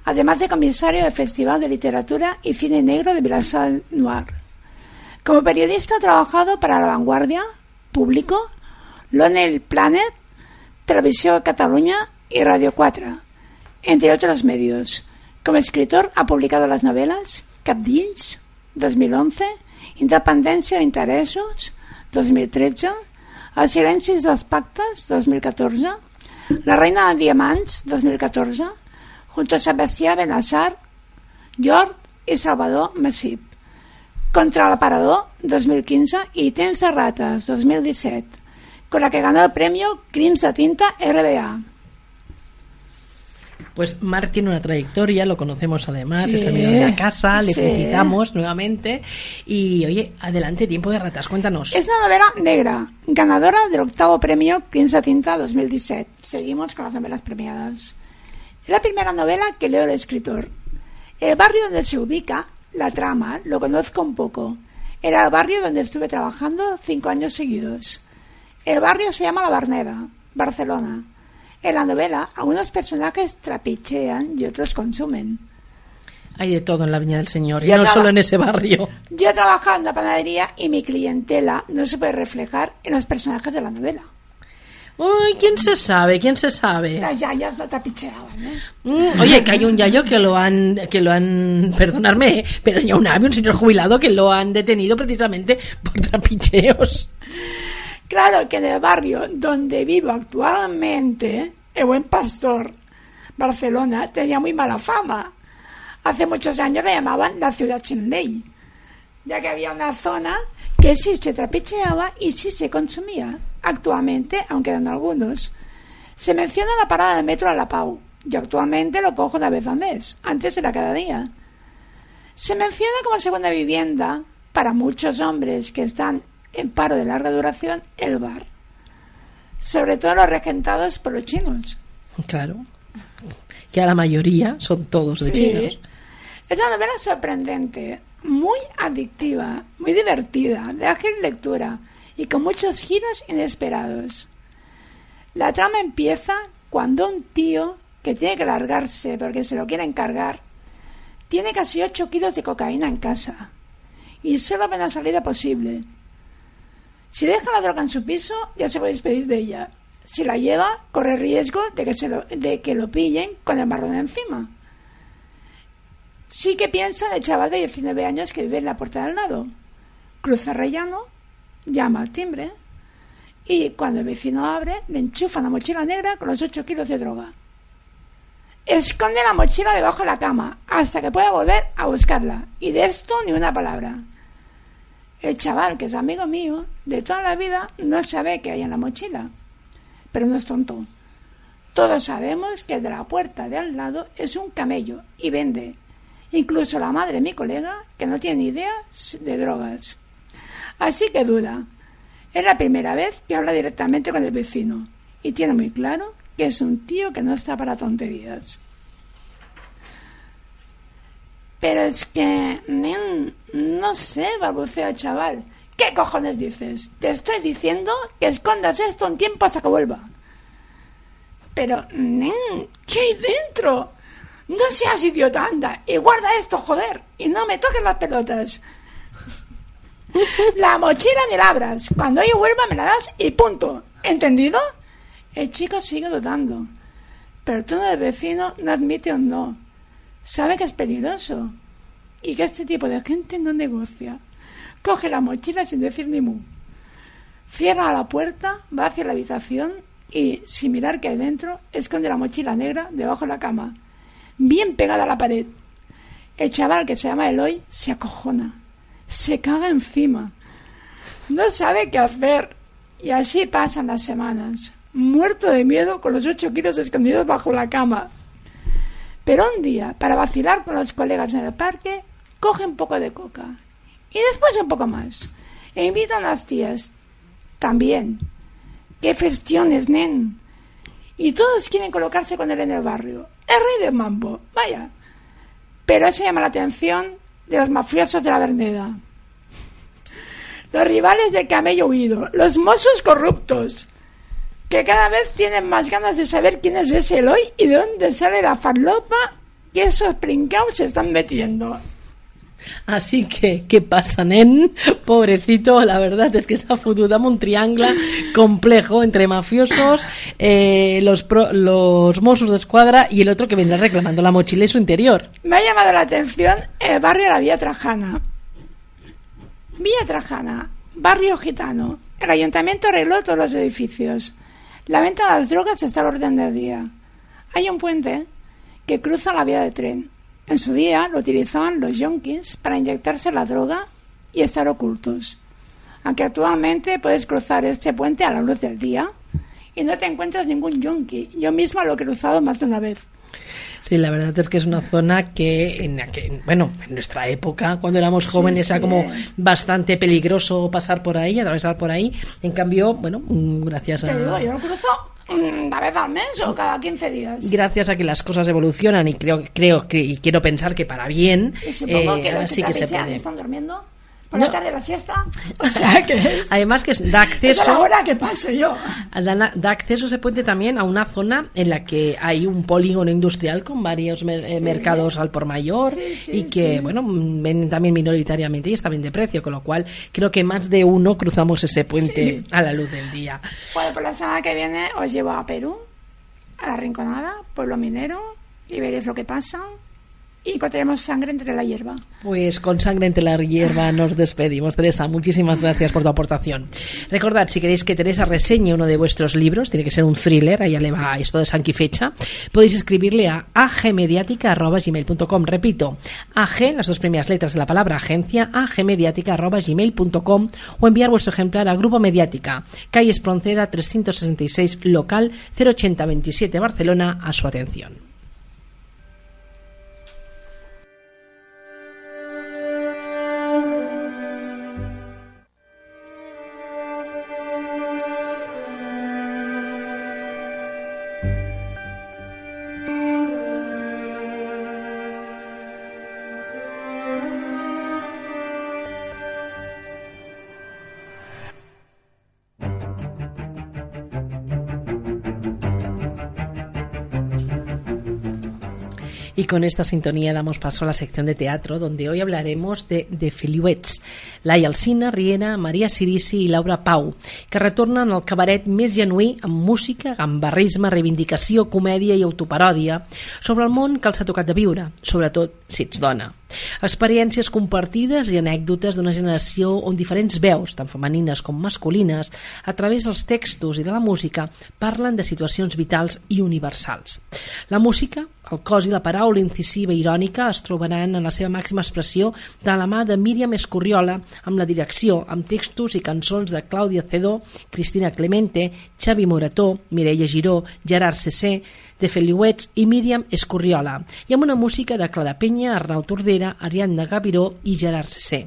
[SPEAKER 5] además de comisario del Festival de Literatura y Cine Negro de Vilassar Noir. Como periodista ha trabajado para La Vanguardia, Público, Lonely Planet, Televisión Cataluña y Radio 4, entre otros medios. Como escritor ha publicado las novelas Capdins, 2011, Independencia de Interessos, 2013, Els silencis dels pactes, 2014, La reina de diamants, 2014, junto a Sebastián Benassar, Jord y Salvador Massip. Contra l'aparador, 2015, i Temps de rates, 2017 con la que ganó el premio Crims de Tinta RBA.
[SPEAKER 1] Pues Marc tiene una trayectoria, lo conocemos además, es amigo de la casa, le felicitamos nuevamente. Y oye, adelante, tiempo de ratas, cuéntanos.
[SPEAKER 5] Es una novela negra, ganadora del octavo premio Crims de Tinta 2017. Seguimos con las novelas premiadas. Es la primera novela que leo el escritor. El barrio donde se ubica, la trama, lo conozco un poco. Era el barrio donde estuve trabajando cinco años seguidos. El barrio se llama La Barneda, Barcelona. En la novela, algunos personajes trapichean y otros consumen.
[SPEAKER 1] Hay de todo en la Viña del Señor, ya no solo en ese barrio.
[SPEAKER 5] Yo trabajo en la panadería y mi clientela no se puede reflejar en los personajes de la novela.
[SPEAKER 1] Uy, ¿quién se sabe? ¿Quién se sabe?
[SPEAKER 5] Las yayas no trapicheaban, ¿eh?
[SPEAKER 1] Mm, oye, que hay un yayo que lo han, que lo han, perdonarme, pero ya un ave, un señor jubilado que lo han detenido precisamente por trapicheos.
[SPEAKER 5] Claro que en el barrio donde vivo actualmente, el Buen Pastor, Barcelona, tenía muy mala fama. Hace muchos años le llamaban la ciudad sin ya que había una zona que sí se trapicheaba y sí se consumía. Actualmente, aunque quedan algunos. Se menciona la parada del metro a La Pau. Yo actualmente lo cojo una vez al mes. Antes era cada día. Se menciona como segunda vivienda para muchos hombres que están en paro de larga duración el bar. Sobre todo los regentados por los chinos.
[SPEAKER 1] Claro. Que a la mayoría son todos de
[SPEAKER 5] Sí.
[SPEAKER 1] chinos.
[SPEAKER 5] Esta novela es sorprendente, muy adictiva, muy divertida, de ágil lectura y con muchos giros inesperados. La trama empieza cuando un tío que tiene que largarse porque se lo quiere encargar tiene casi 8 kilos de cocaína en casa y solo ve una salida posible. Si deja la droga en su piso, ya se puede despedir de ella. Si la lleva, corre riesgo de que, se lo, de que lo pillen con el marrón encima. Sí que piensa en el chaval de 19 años que vive en la puerta de al lado. Cruza rellano, llama al timbre y cuando el vecino abre, le enchufa una mochila negra con los 8 kilos de droga. Esconde la mochila debajo de la cama hasta que pueda volver a buscarla. Y de esto ni una palabra. El chaval, que es amigo mío, de toda la vida no sabe qué hay en la mochila. Pero no es tonto. Todos sabemos que el de la puerta de al lado es un camello y vende. Incluso la madre de mi colega, que no tiene ni idea de drogas. Así que duda. Es la primera vez que habla directamente con el vecino. Y tiene muy claro que es un tío que no está para tonterías. Pero es que, nen, no sé, balbucea el chaval. ¿Qué cojones dices? Te estoy diciendo que escondas esto un tiempo hasta que vuelva. Pero, nen, ¿qué hay dentro? No seas idiota, anda, y guarda esto, joder, y no me toques las pelotas. La mochila ni la abras. Cuando yo vuelva me la das y punto. ¿Entendido? El chico sigue dudando. Pero el tono del vecino no admite un no. Sabe que es peligroso. Y que este tipo de gente no negocia. Coge la mochila sin decir ni mu. Cierra la puerta, va hacia la habitación y, sin mirar qué hay dentro, esconde la mochila negra debajo de la cama, bien pegada a la pared. El chaval que se llama Eloy se acojona, se caga encima. No sabe qué hacer. Y así pasan las semanas, muerto de miedo con los ocho kilos escondidos bajo la cama. Pero un día, para vacilar con los colegas en el parque, coge un poco de coca. Y después un poco más. E invitan a las tías. También. ¡Qué festiones, nen! Y todos quieren colocarse con él en el barrio. El rey del mambo, vaya. Pero eso llama la atención de los mafiosos de la Verneda. Los rivales del camello huido, los mozos corruptos, que cada vez tienen más ganas de saber quién es ese Eloy y de dónde sale la farlopa que esos pringados se están metiendo.
[SPEAKER 1] Así que, ¿qué pasa, nen? Pobrecito, la verdad es que ha futudo un triángulo complejo entre mafiosos, eh, los, pro- los Mossos de Escuadra y el otro que vendrá reclamando la mochila y su interior.
[SPEAKER 5] Me ha llamado la atención el barrio de la Vía Trajana. Vía Trajana, barrio gitano. El ayuntamiento arregló todos los edificios. La venta de las drogas está al orden del día. Hay un puente que cruza la vía de tren. En su día lo utilizaban los yonkis para inyectarse la droga y estar ocultos. Aunque actualmente puedes cruzar este puente a la luz del día y no te encuentras ningún yonki. Yo misma lo he cruzado más de una vez.
[SPEAKER 1] Sí, la verdad es que es una zona que, en, aquel- bueno, en nuestra época, cuando éramos jóvenes, era
[SPEAKER 5] sí.
[SPEAKER 1] como bastante peligroso pasar por ahí, atravesar por ahí. En cambio, bueno, mm, gracias
[SPEAKER 5] Te digo,
[SPEAKER 1] a,
[SPEAKER 5] yo lo cruzo mm, una vez al mes o cada 15 días.
[SPEAKER 1] gracias a que las cosas evolucionan y creo, creo que, y quiero pensar que para bien,
[SPEAKER 5] Y supongo
[SPEAKER 1] eh,
[SPEAKER 5] que
[SPEAKER 1] ahora
[SPEAKER 5] los
[SPEAKER 1] sí que se puede.
[SPEAKER 5] están durmiendo por
[SPEAKER 1] No.
[SPEAKER 5] la tarde la siesta. <laughs> O sea que es,
[SPEAKER 1] Además que da
[SPEAKER 5] es la
[SPEAKER 1] acceso,
[SPEAKER 5] hora que paso yo.
[SPEAKER 1] da, da acceso ese puente también a una zona en la que hay un polígono industrial con varios mer- eh, mercados al por mayor
[SPEAKER 5] Sí, sí,
[SPEAKER 1] y que,
[SPEAKER 5] sí.
[SPEAKER 1] bueno, mm, ven también minoritariamente y está bien de precio, con lo cual creo que más de uno cruzamos ese puente
[SPEAKER 5] Sí.
[SPEAKER 1] a la luz del día.
[SPEAKER 5] Bueno, pues la semana que viene os llevo a Perú, a la Rinconada, pueblo minero, y veréis lo que pasa. Y encontraremos sangre entre la hierba.
[SPEAKER 1] Pues con sangre entre la hierba nos despedimos. Teresa, muchísimas gracias por tu aportación. Recordad, si queréis que Teresa reseñe uno de vuestros libros, tiene que ser un thriller, allá le va esto de fecha, podéis escribirle a agmediática.gmail.com. Repito, ag, las dos primeras letras de la palabra agencia, agmediática.gmail.com o enviar vuestro ejemplar a Grupo Mediática, calle Espronceda 366, local 08027 Barcelona, a su atención. Con esta sintonía damos paso a la sección de teatro, donde hoy hablaremos de The Feliuets, Laia Alcina, Riera, Maria Sirisi i Laura Pau, que retornen al cabaret més genuí amb música, gambarrisme, reivindicació, comèdia i autoparòdia sobre el món que els ha tocat de viure, sobretot si ets dona. Experiències compartides i anècdotes d'una generació on diferents veus, tant femenines com masculines, a través dels textos i de la música, parlen de situacions vitals i universals. La música el cos i la paraula incisiva i irònica es trobaran en la seva màxima expressió de la mà de Míriam Escurriola amb la direcció, amb textos i cançons de Clàudia Cedó, Cristina Clemente, Xavi Morató, Mireia Giró, Gerard Cessé, de Feliuets i Míriam Escurriola, i amb una música de Clara Penya, Arnau Tordera, Ariadna Gaviró i Gerard Cessé.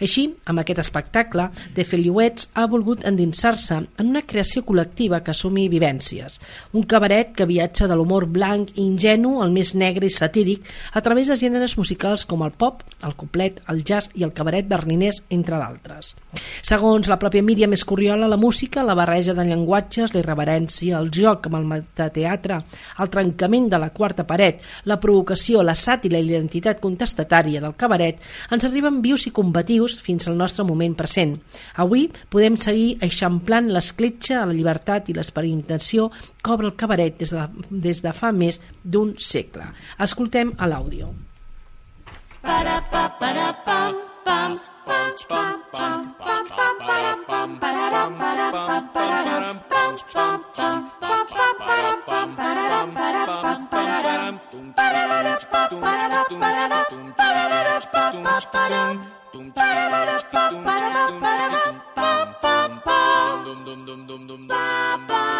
[SPEAKER 1] Així, amb aquest espectacle, De Feliuets ha volgut endinsar-se en una creació col·lectiva que assumi vivències. Un cabaret que viatja de l'humor blanc i ingenu al més negre i satíric a través de gèneres musicals com el pop, el coplet, el jazz i el cabaret berninès, entre d'altres. Segons la pròpia Míriam Escurriola, la música, la barreja de llenguatges, la irreverència, el joc amb el metateatre, el trencament de la quarta paret, la provocació, la sàtira i l'identitat contestatària del cabaret ens arriben vius i combatius fins al nostre moment present. Avui podem seguir eixamplant l'escletxa a la llibertat i l'experimentació que obre el cabaret des de, des de fa més d'un segle. Escoltem a l'àudio. Para pa para pam pam Bum bum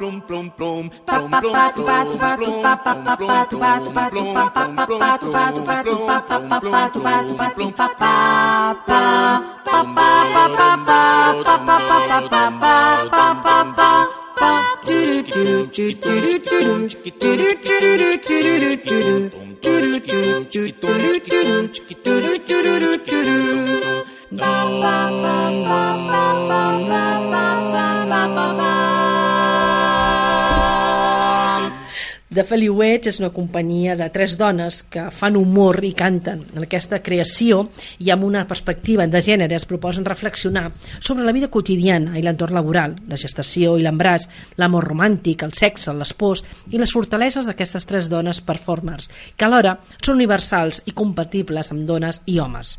[SPEAKER 1] para pam para para para para para para para The Feliuets és una companyia de tres dones que fan humor i canten. En aquesta creació i amb una perspectiva de gènere es proposen reflexionar sobre la vida quotidiana i l'entorn laboral, la gestació i l'embràs, l'amor romàntic, el sexe, l'espòs i les fortaleses d'aquestes tres dones performers, que alhora són universals i compatibles amb dones i homes.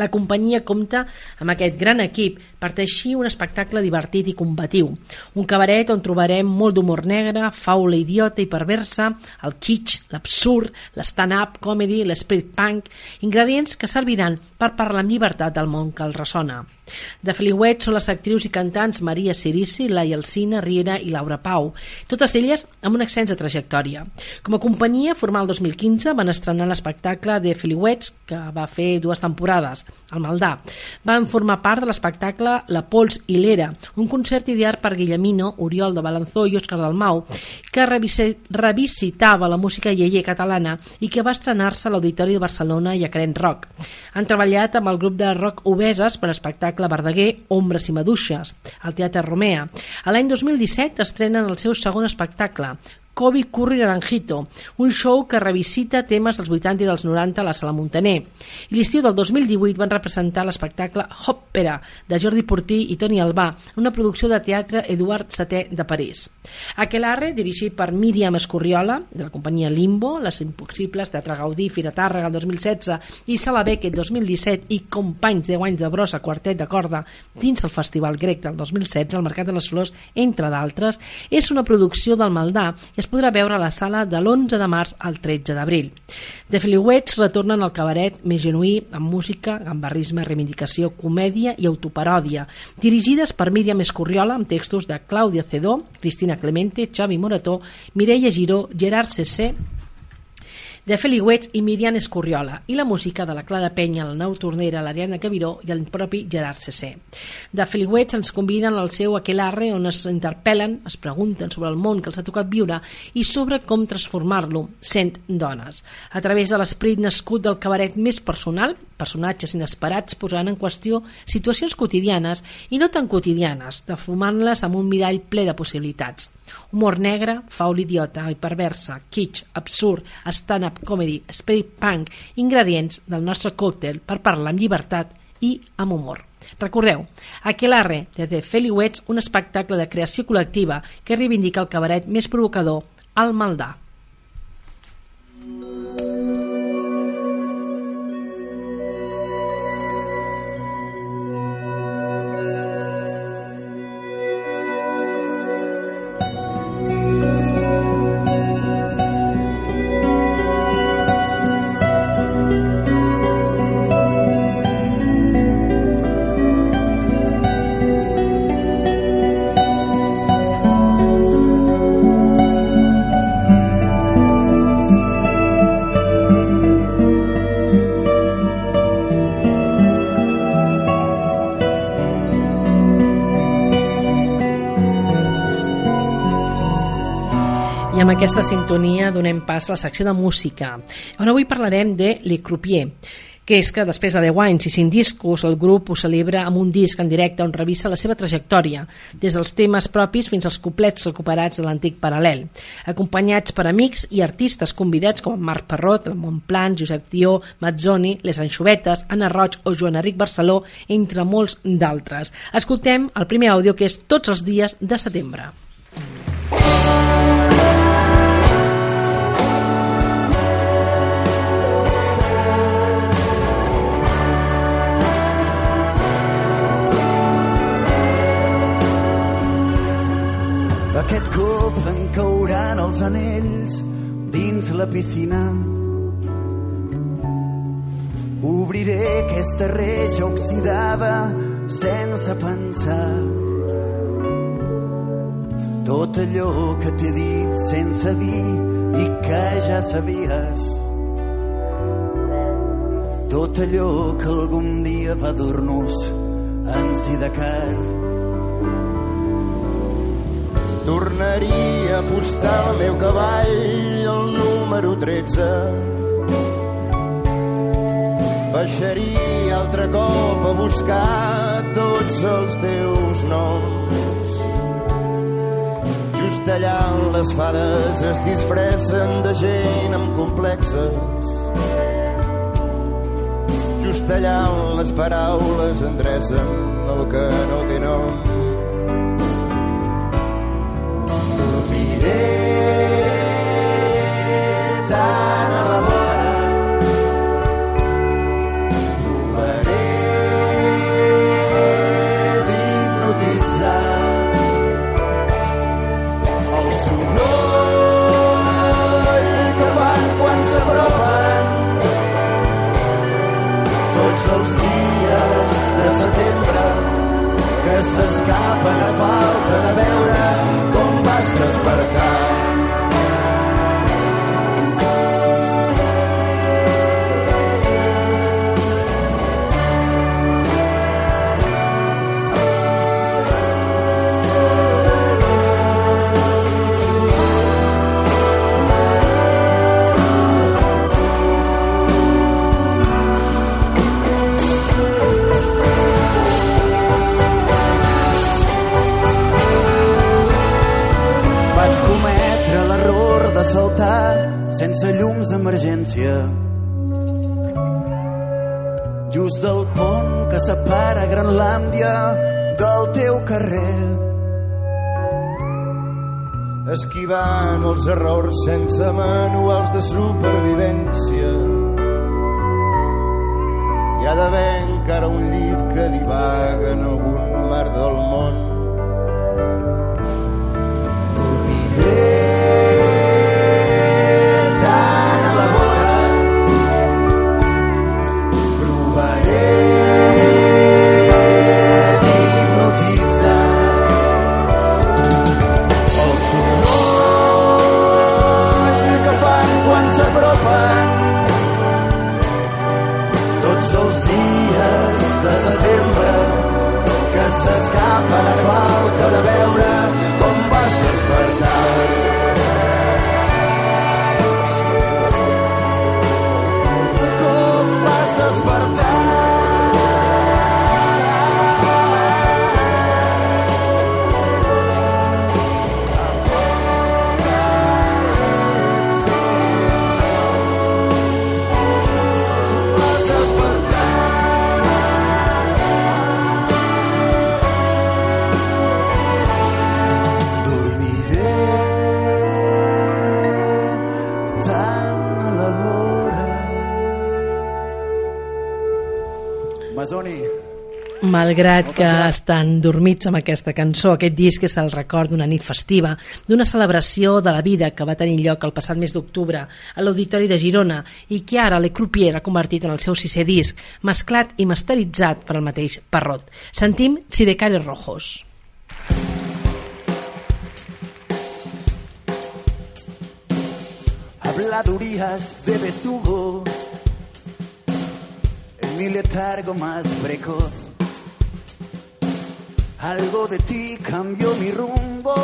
[SPEAKER 1] La companyia compta amb aquest gran equip per teixir un espectacle divertit i combatiu. Un cabaret on trobarem molt d'humor negre, faula idiota i perversa, el kitsch, l'absurd, l'stand-up comedy, l'spirit punk, ingredients que serviran per parlar amb llibertat del món que el ressona. De Feliuet són les actrius i cantants Maria Cirici, Laia Alcina, Riera i Laura Pau, totes elles amb una extensa trajectòria. Com a companyia, formal el 2015, van estrenar l'espectacle de Feliuets, que va fer dues temporades, al Maldà. Van formar part de l'espectacle La Pols i l'Era, un concert ideat per Guillemino, Oriol de Balanzó i Òscar Dalmau, que revisitava la música lleie catalana i que va estrenar-se a l'Auditori de Barcelona i a Crent Rock. Han treballat amb el grup de rock Obeses per espectacle l'espectacle Verdaguer Ombres i Maduixes, al Teatre Romea. A l'any 2017 estrenen el seu segon espectacle, Kobe Curry Naranjito, un show que revisita temes dels 80 i dels 90 a la Sala Montaner. I l'estiu del 2018 van representar l'espectacle Hòpera, de Jordi Portí i Toni Albà, una producció de teatre Eduard Seté de París. Aquelarre, dirigit per Míriam Escorriola, de la companyia Limbo, Les Impossibles, Teatre Gaudí, Fira Tàrrega el 2016 i Sala Beckett 2017 i Companys 10 anys de brossa, quartet de corda dins el Festival Grec del 2016 al Mercat de les Flors, entre d'altres, és una producció del Maldà i es podrà veure a la sala de l'11 de març al 13 d'abril. The Filiuets retornen al cabaret més genuí amb música, gambarrisme, reivindicació, comèdia i autoparòdia, dirigides per Míriam Escorriola amb textos de Clàudia Cedó, Cristina Clemente, Xavi Morató, Mireia Giró, Gerard Cessé, de Feliuets i Miriam Escorriola i la música de la Clara Penya, la Nau Tornera, l'Ariadna Cabiró i el propi Gerard Cessé. De Feliuets ens conviden al seu aquelarre on es interpel·len, es pregunten sobre el món que els ha tocat viure i sobre com transformar-lo sent dones. A través de l'esperit nascut del cabaret més personal, personatges inesperats posant en qüestió situacions quotidianes i no tan quotidianes, defumant-les amb un mirall ple de possibilitats. Humor negre, faul idiota i perversa, kitsch, absurd, stand-up comedy, spirit punk, ingredients del nostre còctel per parlar amb llibertat i amb humor. Recordeu, Aquelarre, de The Feliuets, un espectacle de creació col·lectiva que reivindica el cabaret més provocador, el Maldà. Aquesta sintonia donem pas a la secció de música. On avui parlarem de Le Croupier, que és que després de 10 anys i 5 discos el grup ho celebra amb un disc en directe on revisa la seva trajectòria, des dels temes propis fins als couplets recuperats de l'antic paral·lel, acompanyats per amics i artistes convidats com Marc Perrot, el Montplan, Josep Dió, Mazzoni, Les Anxovetes, Anna Roig o Joan Enric Barceló, entre molts d'altres. Escoltem el primer àudio que és Tots els dies de setembre.
[SPEAKER 6] Aquest els anells dins la piscina. Obriré aquesta reixa oxidada sense pensar. Tot allò que t'he dit sense dir i que ja sabies. Tot allò que algun dia va dur-nos en si de carn Tornaria a apostar el meu cavall el número 13. Baixaria altre cop a buscar tots els teus noms. Just allà on les fades es disfressen de gent amb complexes. Just allà on les paraules endrecen el que no té nom tant a la sense llums d'emergència. Just del pont que separa Granlàndia del teu carrer.
[SPEAKER 7] esquivant els errors sense manuals de supervivència.
[SPEAKER 1] Malgrat que estan dormits amb aquesta cançó, aquest disc és el record d'una nit festiva, d'una celebració de la vida que va tenir lloc el passat mes d'octubre a l'Auditori de Girona i que ara Le Croupier ha convertit en el seu sisè disc, mesclat i masteritzat per al mateix Parrot. Sentim Sidecares Rojos.
[SPEAKER 6] habladurías de besugo, en mi letargo más precoz. Algo de ti cambió mi rumbo,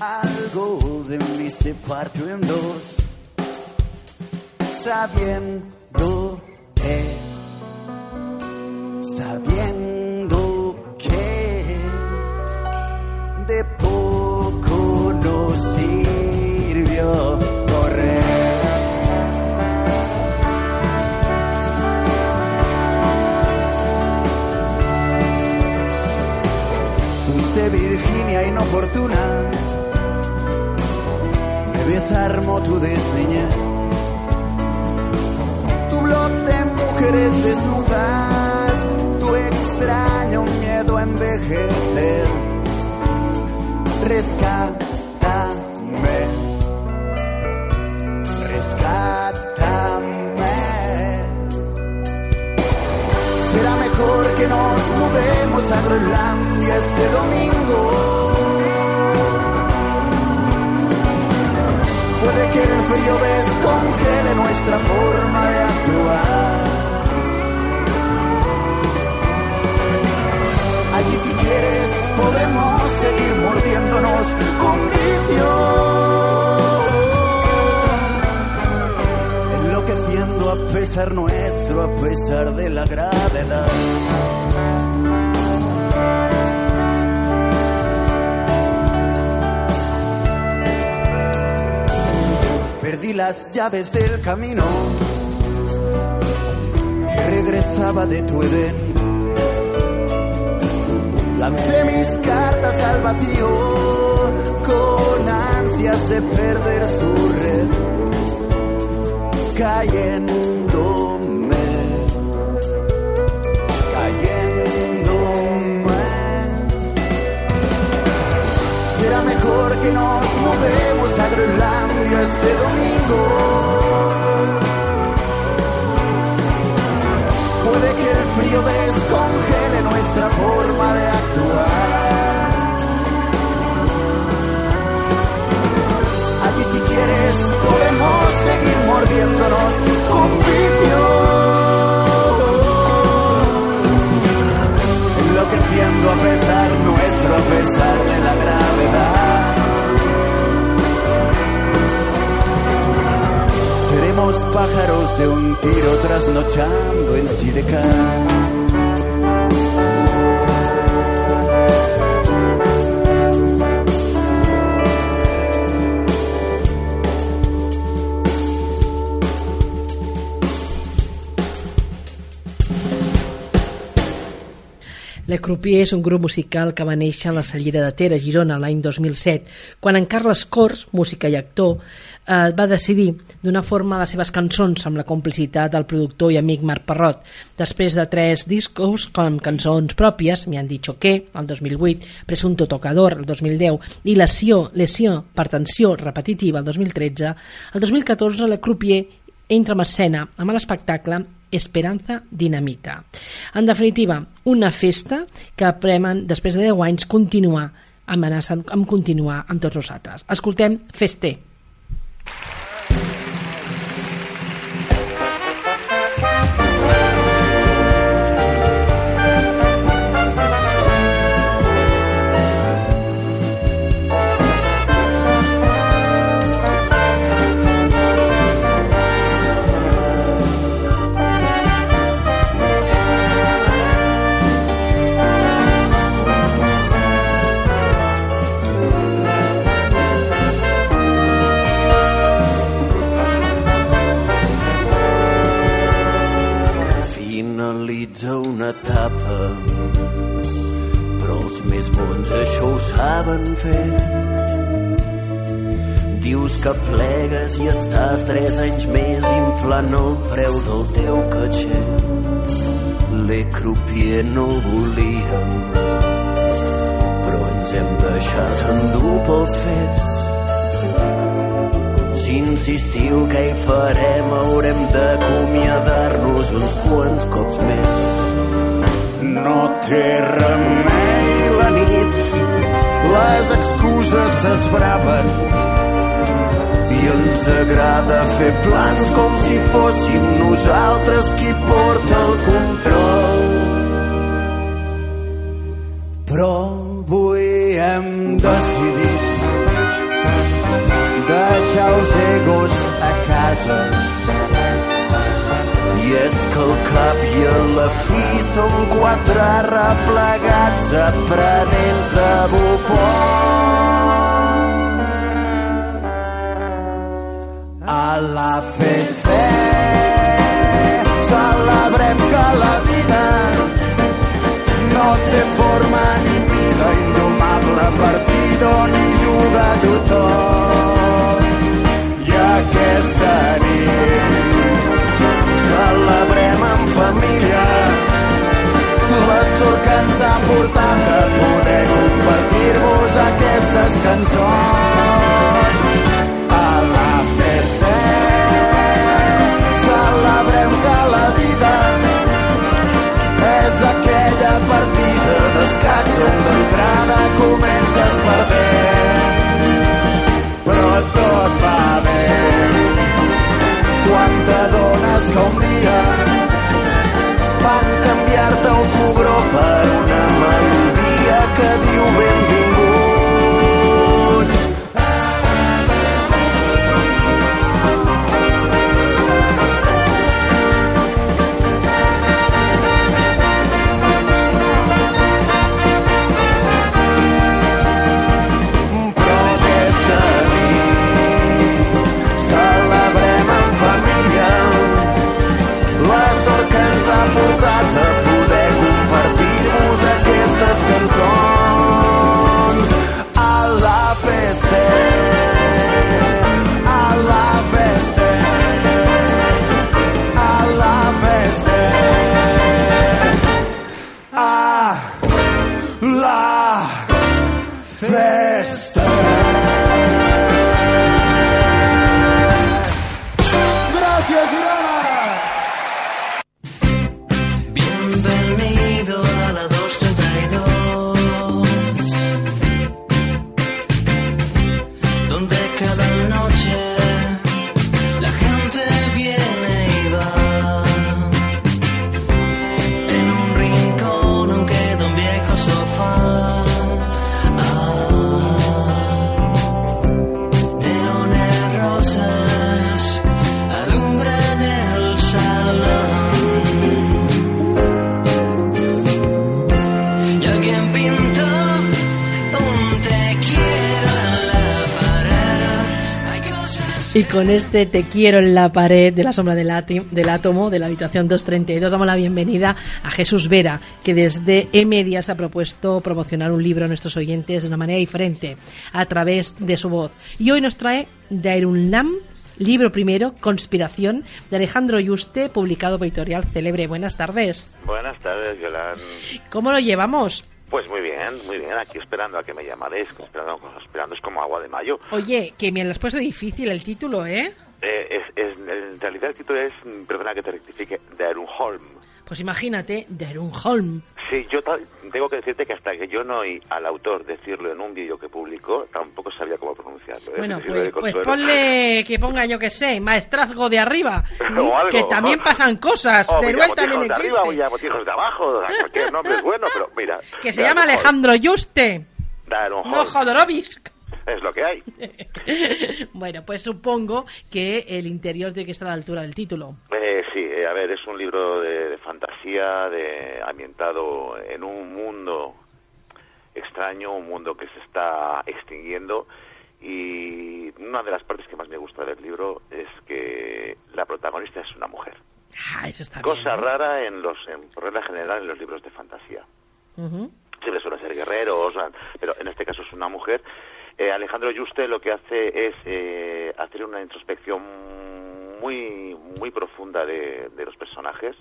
[SPEAKER 6] algo de mí se partió en dos, sabiendo que, sabiendo que de Inoportuna, me desarmó tu desdeña. Tu blog de mujeres desnudas, tu extraño miedo a envejecer. Rescátame, rescátame. Será mejor que nos mudemos a Groenlandia este domingo. Que el frío descongele nuestra forma de actuar. Allí si quieres podremos seguir mordiéndonos con vicio. Enloqueciendo a pesar nuestro, a pesar de la gravedad. Las llaves del camino que regresaba de tu Edén. Lancé mis cartas al vacío con ansias de perder su red, cayéndome, Será mejor que nos mudemos a Groenlandia este domingo. Puede que el frío descongele nuestra forma de actuar. Allí si quieres podemos seguir mordiéndonos con. A pesar nuestro, pesar de la gravedad. Seremos pájaros de un tiro trasnochando en Sidecar.
[SPEAKER 1] Le Croupier és un grup musical que va néixer a la Cellera de Ter, a Girona, l'any 2007, quan en Carles Cors, música i actor, eh, va decidir donar forma a les seves cançons amb la complicitat del productor i amic Marc Parrot. Després de tres discos com cançons pròpies, m'hi han dit què, el 2008, Presunto Tocador, el 2010, i Lesió, Lesió per tensió repetitiva, el 2013, el 2014 Le Croupier entra en escena amb l'espectacle Esperanza Dinamita. En definitiva, una festa que premen, després de 10 anys, continuar, amenacen amb continuar amb tots nosaltres. Escoltem Fester.
[SPEAKER 6] Finalitza una etapa però els més bons això ho saben fer. Dius que plegues i estàs tres anys més inflant el preu del teu caché le croupier no volíem però ens hem deixat endur pels fets si insistiu que hi farem haurem d'acomiadar-nos uns quants cops més. No té remei la nit, les excuses s'esbraven i ens agrada fer plans com si fóssim nosaltres qui porta el control. Però avui hem decidit deixar els egos a casa. I és que al cap i a la fi som quatre arreplegats aprenents de bufó. A la festa celebrem que la vida no té forma ni mida, indomable partido ni juga tothom. Aquesta nit celebrem en família la sort que ens ha portat a poder compartir-vos aquestes cançons. A la festa celebrem que la vida és aquella partida d'escacs on d'entrada comences perdent. Però tot va bé quan t'adones que un dia van canviar-te un mugró per una melodia que diu benvinguts.
[SPEAKER 8] Y
[SPEAKER 1] con este Te quiero en la pared de la sombra del, del átomo de la habitación 232 damos la bienvenida a Jesús Vera, que desde E-Media se ha propuesto promocionar un libro a nuestros oyentes de una manera diferente, a través de su voz. Y hoy nos trae Dairunlam, libro primero, Conspiración, de Alejandro Yuste, publicado por Editorial Celebre. Buenas tardes.
[SPEAKER 9] Buenas tardes, Yolanda.
[SPEAKER 1] ¿Cómo lo llevamos?
[SPEAKER 9] Pues muy bien, muy bien. Aquí esperando a que me llamaréis. Esperando, esperando es como agua de mayo.
[SPEAKER 1] Oye, que me lo has puesto difícil el título, ¿eh?
[SPEAKER 9] Eh, es, es- en realidad el título es, mm, perdona que te rectifique, Holm.
[SPEAKER 1] Pues imagínate, Derunholm.
[SPEAKER 9] Sí, yo tengo que decirte que hasta que yo no oí al autor decirlo en un vídeo que publicó, tampoco sabía cómo pronunciarlo. ¿eh?
[SPEAKER 1] Bueno,
[SPEAKER 9] de
[SPEAKER 1] pues, pues ponle que ponga, yo que sé, maestrazgo de arriba. <laughs>
[SPEAKER 9] Algo.
[SPEAKER 1] que también pasan cosas.
[SPEAKER 9] O
[SPEAKER 1] Teruel también
[SPEAKER 9] de
[SPEAKER 1] existe.
[SPEAKER 9] arriba o de abajo. o sea, Cualquier nombre es bueno, pero mira.
[SPEAKER 1] que se llama Alejandro Yuste.
[SPEAKER 9] Darunholm.
[SPEAKER 1] No Jodorowsky.
[SPEAKER 9] Es lo que hay. <laughs>
[SPEAKER 1] bueno, pues supongo que el interior tiene que estar a la altura del título.
[SPEAKER 9] Eh, sí, eh, a ver, es un libro de, de fantasía, de ambientado en un mundo extraño, un mundo que se está extinguiendo y una de las partes que más me gusta del libro es que la protagonista es una mujer.
[SPEAKER 1] Ah, eso está
[SPEAKER 9] Cosa
[SPEAKER 1] bien. ¿no?
[SPEAKER 9] rara en los, en, por regla general en los libros de fantasía.
[SPEAKER 1] Ujú.
[SPEAKER 9] Siempre suelen ser guerreros, pero en este caso es una mujer. Eh, Alejandro Yuste lo que hace es eh, hacer una introspección muy, muy profunda de, de los personajes,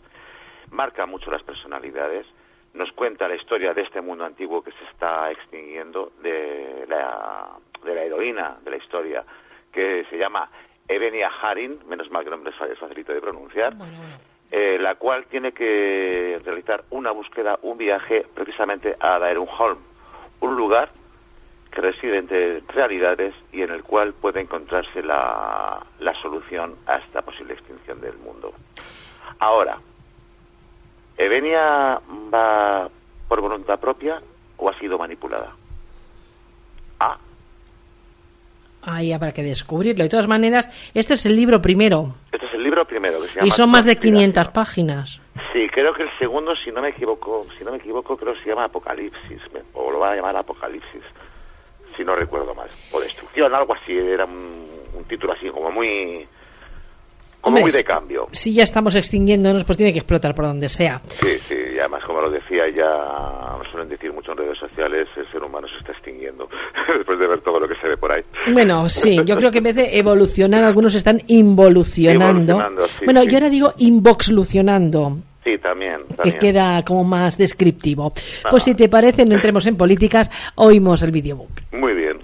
[SPEAKER 9] marca mucho las personalidades, nos cuenta la historia de este mundo antiguo que se está extinguiendo, de la, de la heroína de la historia, que se llama Evenia Harin, menos mal que el nombre es fa- es facilito de pronunciar,
[SPEAKER 1] Bueno, bueno.
[SPEAKER 9] eh, la cual tiene que realizar una búsqueda, un viaje precisamente a Daerunholm, un lugar que reside entre realidades y en el cual puede encontrarse la, la solución a esta posible extinción del mundo. Ahora, ¿Evenia va por voluntad propia o ha sido manipulada? Ah,
[SPEAKER 1] Ahí habrá que descubrirlo. De todas maneras, este es el libro primero.
[SPEAKER 9] este es el libro primero que se llama
[SPEAKER 1] Y son más de
[SPEAKER 9] Conspiración.
[SPEAKER 1] 500 páginas.
[SPEAKER 9] Sí, creo que el segundo, si no me equivoco, si no me equivoco, creo que se llama Apocalipsis, o lo van a llamar Apocalipsis, si no recuerdo mal, o Destrucción, algo así, era un, un título así como muy, como
[SPEAKER 1] Hombre,
[SPEAKER 9] muy de cambio.
[SPEAKER 1] Si ya estamos extinguiéndonos, pues tiene que explotar por donde sea.
[SPEAKER 9] Sí, sí, y además como lo decía ya, nos suelen decir mucho en redes sociales, el ser humano se está extinguiendo, <laughs> después de ver todo lo que se ve por ahí.
[SPEAKER 1] Bueno, sí, yo creo que en vez de evolucionar, algunos están involucionando.
[SPEAKER 9] Involucionando, sí,
[SPEAKER 1] bueno,
[SPEAKER 9] sí.
[SPEAKER 1] yo ahora digo invoxlucionando,
[SPEAKER 9] Sí, también,
[SPEAKER 1] que
[SPEAKER 9] también.
[SPEAKER 1] queda como más descriptivo.
[SPEAKER 9] Ah.
[SPEAKER 1] Pues si te parece, no entremos en políticas, oímos el videobook.
[SPEAKER 9] Muy bien.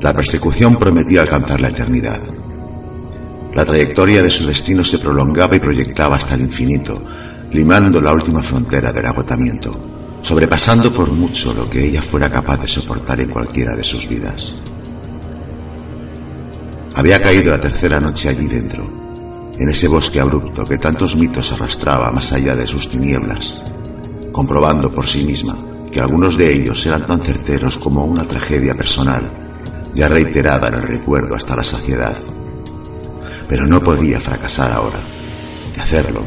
[SPEAKER 10] La persecución prometía alcanzar la eternidad. La trayectoria de su destino se prolongaba y proyectaba hasta el infinito, limando la última frontera del agotamiento, sobrepasando por mucho lo que ella fuera capaz de soportar en cualquiera de sus vidas. Había caído la tercera noche allí dentro, en ese bosque abrupto que tantos mitos arrastraba más allá de sus tinieblas, comprobando por sí misma que algunos de ellos eran tan certeros como una tragedia personal, ya reiterada en el recuerdo hasta la saciedad. Pero no podía fracasar ahora. De hacerlo,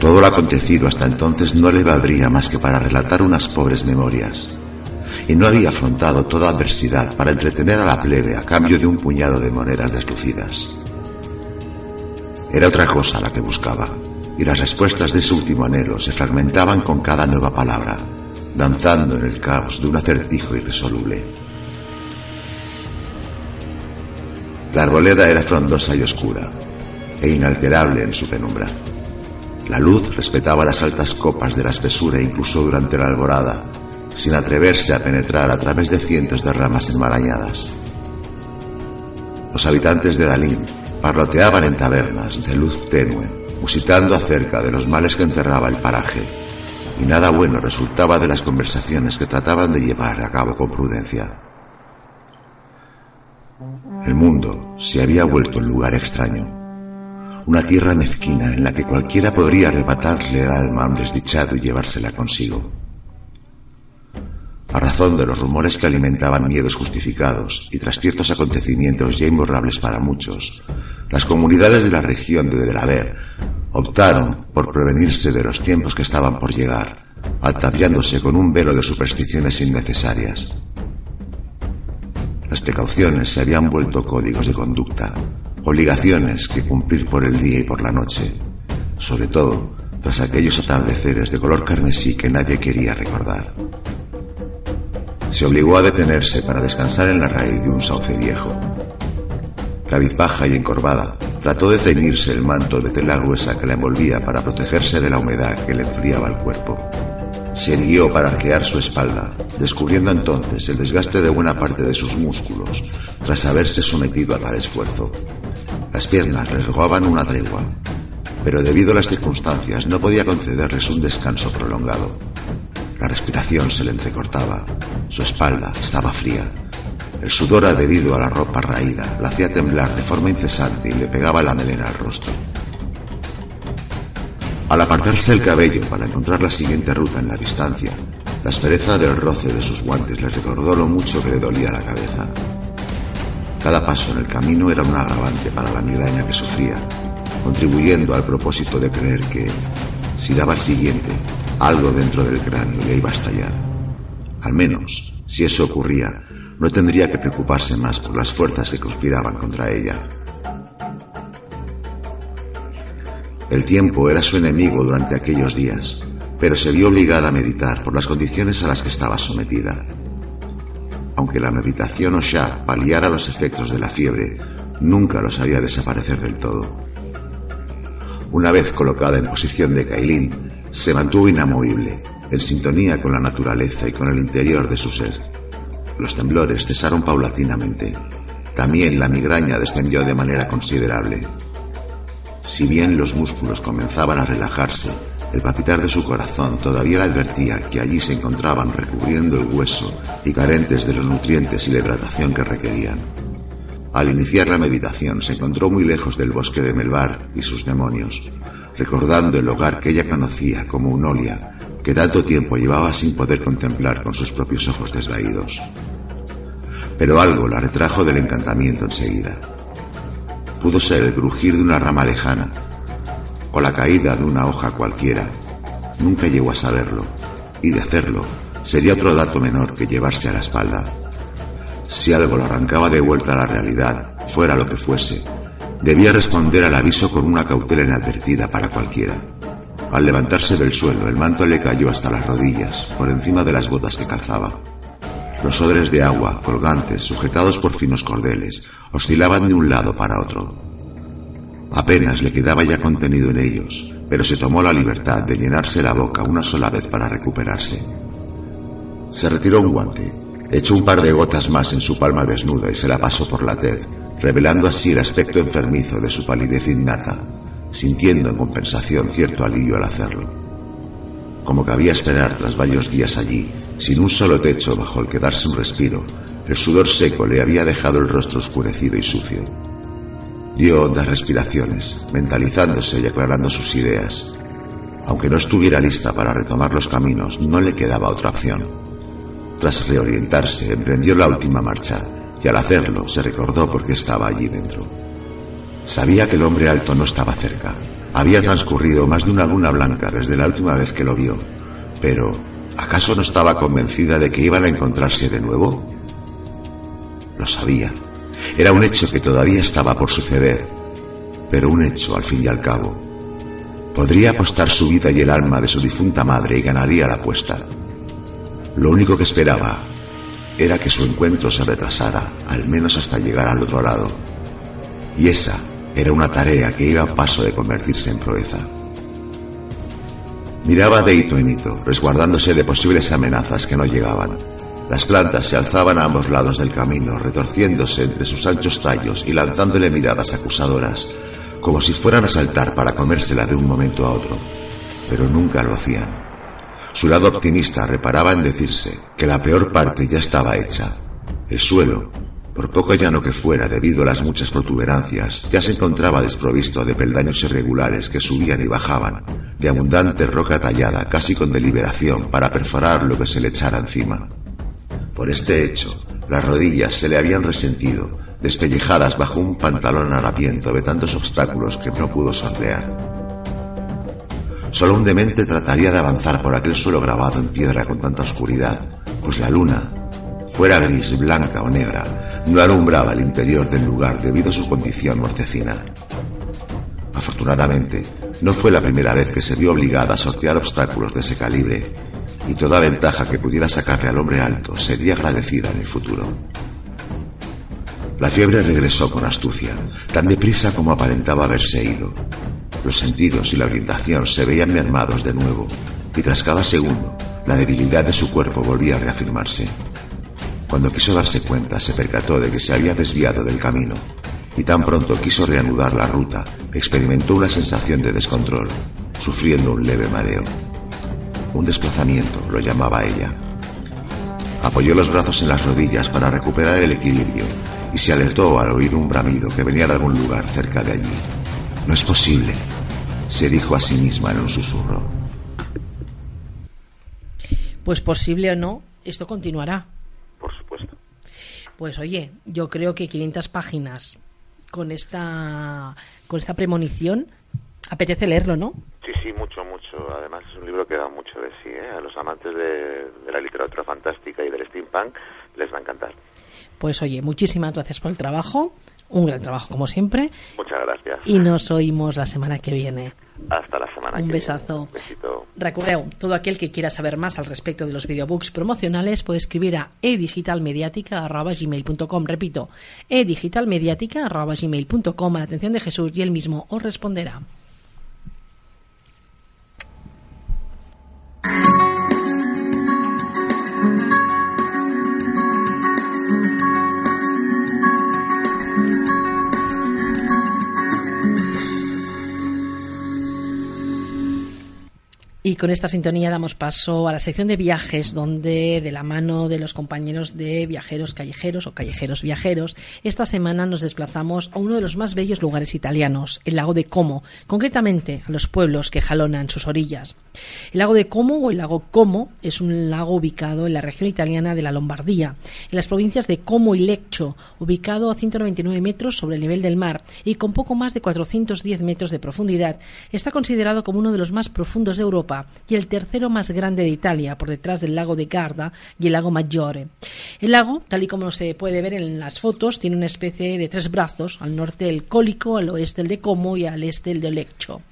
[SPEAKER 10] todo lo acontecido hasta entonces no le valdría más que para relatar unas pobres memorias. Y no había afrontado toda adversidad para entretener a la plebe a cambio de un puñado de monedas deslucidas. Era otra cosa la que buscaba, y las respuestas de ese último anhelo se fragmentaban con cada nueva palabra, danzando en el caos de un acertijo irresoluble. La arboleda era frondosa y oscura, e inalterable en su penumbra. La luz respetaba las altas copas de la espesura incluso durante la alborada, sin atreverse a penetrar a través de cientos de ramas enmarañadas. Los habitantes de Dalín parloteaban en tabernas de luz tenue, musitando acerca de los males que encerraba el paraje, y nada bueno resultaba de las conversaciones que trataban de llevar a cabo con prudencia. El mundo se había vuelto un lugar extraño, una tierra mezquina en la que cualquiera podría arrebatarle el alma a un desdichado y llevársela consigo. A razón de los rumores que alimentaban miedos justificados y tras ciertos acontecimientos ya imborrables para muchos, las comunidades de la región de Delaver optaron por prevenirse de los tiempos que estaban por llegar, ataviándose con un velo de supersticiones innecesarias. Las precauciones se habían vuelto códigos de conducta, obligaciones que cumplir por el día y por la noche, sobre todo tras aquellos atardeceres de color carmesí que nadie quería recordar. Se obligó a detenerse para descansar en la raíz de un sauce viejo. Cabizbaja y encorvada, trató de ceñirse el manto de tela gruesa que la envolvía para protegerse de la humedad que le enfriaba el cuerpo. Se erguió para arquear su espalda, descubriendo entonces el desgaste de buena parte de sus músculos, tras haberse sometido a tal esfuerzo. Las piernas le rogaban una tregua, pero debido a las circunstancias no podía concederles un descanso prolongado. La respiración se le entrecortaba, su espalda estaba fría. El sudor adherido a la ropa raída la hacía temblar de forma incesante y le pegaba la melena al rostro. Al apartarse el cabello para encontrar la siguiente ruta en la distancia, la aspereza del roce de sus guantes le recordó lo mucho que le dolía la cabeza. Cada paso en el camino era un agravante para la migraña que sufría, contribuyendo al propósito de creer que, si daba el siguiente, algo dentro del cráneo le iba a estallar. Al menos, si eso ocurría, no tendría que preocuparse más por las fuerzas que conspiraban contra ella. El tiempo era su enemigo durante aquellos días, pero se vio obligada a meditar por las condiciones a las que estaba sometida. Aunque la meditación o Shah paliara los efectos de la fiebre, nunca los haría desaparecer del todo. Una vez colocada en posición de Kailin, se mantuvo inamovible, en sintonía con la naturaleza y con el interior de su ser. Los temblores cesaron paulatinamente. También la migraña descendió de manera considerable. Si bien los músculos comenzaban a relajarse, el palpitar de su corazón todavía le advertía que allí se encontraban recubriendo el hueso y carentes de los nutrientes y la hidratación que requerían. Al iniciar la meditación se encontró muy lejos del bosque de Melbar y sus demonios, recordando el hogar que ella conocía como un Olia, que tanto tiempo llevaba sin poder contemplar con sus propios ojos desvaídos. Pero algo la retrajo del encantamiento enseguida pudo ser el crujir de una rama lejana o la caída de una hoja cualquiera. Nunca llegó a saberlo, y de hacerlo sería otro dato menor que llevarse a la espalda. Si algo lo arrancaba de vuelta a la realidad, fuera lo que fuese, debía responder al aviso con una cautela inadvertida para cualquiera. Al levantarse del suelo, el manto le cayó hasta las rodillas, por encima de las botas que calzaba. Los odres de agua, colgantes, sujetados por finos cordeles, oscilaban de un lado para otro. Apenas le quedaba ya contenido en ellos, pero se tomó la libertad de llenarse la boca una sola vez para recuperarse. Se retiró un guante, echó un par de gotas más en su palma desnuda y se la pasó por la tez, revelando así el aspecto enfermizo de su palidez innata, sintiendo en compensación cierto alivio al hacerlo. Como cabía esperar tras varios días allí, sin un solo techo bajo el que darse un respiro, el sudor seco le había dejado el rostro oscurecido y sucio. Dio hondas respiraciones, mentalizándose y aclarando sus ideas. Aunque no estuviera lista para retomar los caminos, no le quedaba otra opción. Tras reorientarse, emprendió la última marcha, y al hacerlo se recordó por qué estaba allí dentro. Sabía que el hombre alto no estaba cerca. Había transcurrido más de una luna blanca desde la última vez que lo vio, pero ¿Acaso no estaba convencida de que iban a encontrarse de nuevo? Lo sabía. Era un hecho que todavía estaba por suceder, pero un hecho al fin y al cabo. Podría apostar su vida y el alma de su difunta madre y ganaría la apuesta. Lo único que esperaba era que su encuentro se retrasara, al menos hasta llegar al otro lado. Y esa era una tarea que iba a paso de convertirse en proeza. Miraba de hito en hito, resguardándose de posibles amenazas que no llegaban. Las plantas se alzaban a ambos lados del camino, retorciéndose entre sus anchos tallos y lanzándole miradas acusadoras, como si fueran a saltar para comérsela de un momento a otro. Pero nunca lo hacían. Su lado optimista reparaba en decirse que la peor parte ya estaba hecha. El suelo, por poco llano que fuera debido a las muchas protuberancias, ya se encontraba desprovisto de peldaños irregulares que subían y bajaban, de abundante roca tallada casi con deliberación para perforar lo que se le echara encima. Por este hecho, las rodillas se le habían resentido, despellejadas bajo un pantalón harapiento de tantos obstáculos que no pudo sortear. Solo un demente trataría de avanzar por aquel suelo grabado en piedra con tanta oscuridad, pues la luna, fuera gris, blanca o negra, no alumbraba el interior del lugar debido a su condición mortecina. Afortunadamente, no fue la primera vez que se vio obligada a sortear obstáculos de ese calibre, y toda ventaja que pudiera sacarle al hombre alto sería agradecida en el futuro. La fiebre regresó con astucia, tan deprisa como aparentaba haberse ido, los sentidos y la orientación se veían mermados de nuevo, y tras cada segundo, la debilidad de su cuerpo volvía a reafirmarse. Cuando quiso darse cuenta, se percató de que se había desviado del camino, y tan pronto quiso reanudar la ruta, experimentó una sensación de descontrol, sufriendo un leve mareo. Un desplazamiento, lo llamaba ella. Apoyó los brazos en las rodillas para recuperar el equilibrio y se alertó al oír un bramido que venía de algún lugar cerca de allí. No es posible, se dijo a sí misma en un susurro.
[SPEAKER 1] Pues posible o no, esto continuará.
[SPEAKER 9] Por supuesto.
[SPEAKER 1] Pues oye, yo creo que 500 páginas con esta con esta premonición apetece leerlo, ¿no?
[SPEAKER 9] Sí, sí, mucho, mucho. Además es un libro que da mucho de sí. ¿eh? A los amantes de, de la literatura fantástica y del steampunk les va a encantar.
[SPEAKER 1] Pues oye, muchísimas gracias por el trabajo. Un gran trabajo como siempre.
[SPEAKER 9] Muchas gracias.
[SPEAKER 1] Y nos oímos la semana que viene.
[SPEAKER 9] Hasta la semana
[SPEAKER 1] Un
[SPEAKER 9] que
[SPEAKER 1] besazo.
[SPEAKER 9] viene. Besito.
[SPEAKER 1] Recordeu, todo aquel que quiera saber más al respecto de los videobooks promocionales puede escribir a edigitalmediática.gmail.com Repito, edigitalmediática.gmail.com a la atención de Jesús y él mismo os responderá. thank you Y con esta sintonía damos paso a la sección de viajes, donde de la mano de los compañeros de viajeros callejeros o callejeros viajeros, esta semana nos desplazamos a uno de los más bellos lugares italianos, el lago de Como, concretamente a los pueblos que jalonan sus orillas. El lago de Como o el lago Como es un lago ubicado en la región italiana de la Lombardía, en las provincias de Como y Leccho, ubicado a 199 metros sobre el nivel del mar y con poco más de 410 metros de profundidad. Está considerado como uno de los más profundos de Europa y el tercero más grande de Italia, por detrás del lago de Garda y el lago Maggiore. El lago, tal y como se puede ver en las fotos, tiene una especie de tres brazos, al norte el Cólico, al oeste el de Como y al este el de Leccho.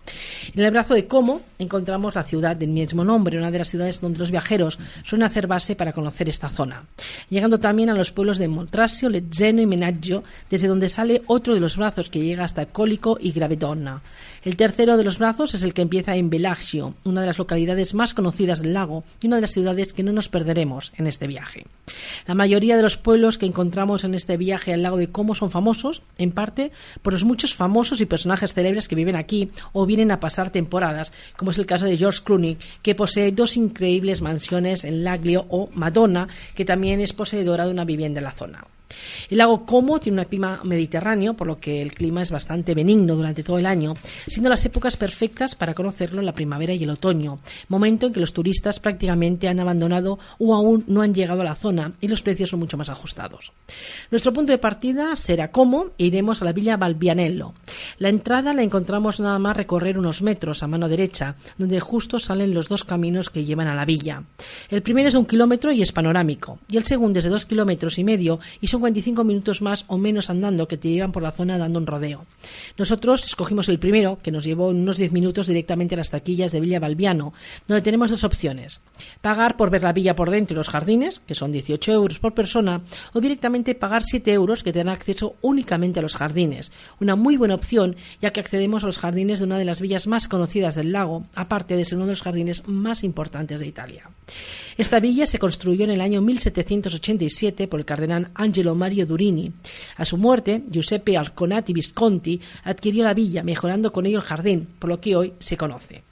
[SPEAKER 1] En el brazo de Como encontramos la ciudad del mismo nombre, una de las ciudades donde los viajeros suelen hacer base para conocer esta zona. Llegando también a los pueblos de Moltrasio, Lezzeno y Menaggio, desde donde sale otro de los brazos que llega hasta Cólico y Gravedonna. El tercero de los brazos es el que empieza en Bellagio, una de las localidades más conocidas del lago y una de las ciudades que no nos perderemos en este viaje. La mayoría de los pueblos que encontramos en este viaje al lago de Como son famosos, en parte por los muchos famosos y personajes célebres que viven aquí o vienen a pasar temporadas, como es el caso de George Clooney, que posee dos increíbles mansiones en Laglio o Madonna, que también es poseedora de una vivienda en la zona. El lago Como tiene un clima mediterráneo, por lo que el clima es bastante benigno durante todo el año, siendo las épocas perfectas para conocerlo la primavera y el otoño, momento en que los turistas prácticamente han abandonado o aún no han llegado a la zona y los precios son mucho más ajustados. Nuestro punto de partida será Como e iremos a la villa Valbianello. La entrada la encontramos nada más recorrer unos metros a mano derecha, donde justo salen los dos caminos que llevan a la villa. El primero es de un kilómetro y es panorámico, y el segundo es de dos kilómetros y medio y son 45 minutos más o menos andando que te llevan por la zona dando un rodeo. Nosotros escogimos el primero, que nos llevó unos 10 minutos directamente a las taquillas de Villa Balbiano, donde tenemos dos opciones. Pagar por ver la villa por dentro y los jardines, que son 18 euros por persona, o directamente pagar 7 euros que te dan acceso únicamente a los jardines. Una muy buena opción, ya que accedemos a los jardines de una de las villas más conocidas del lago, aparte de ser uno de los jardines más importantes de Italia. Esta villa se construyó en el año 1787 por el cardenal Angelo Mario Durini. A su muerte, Giuseppe Alconati Visconti adquirió la villa, mejorando con ello el jardín, por lo que hoy se conoce.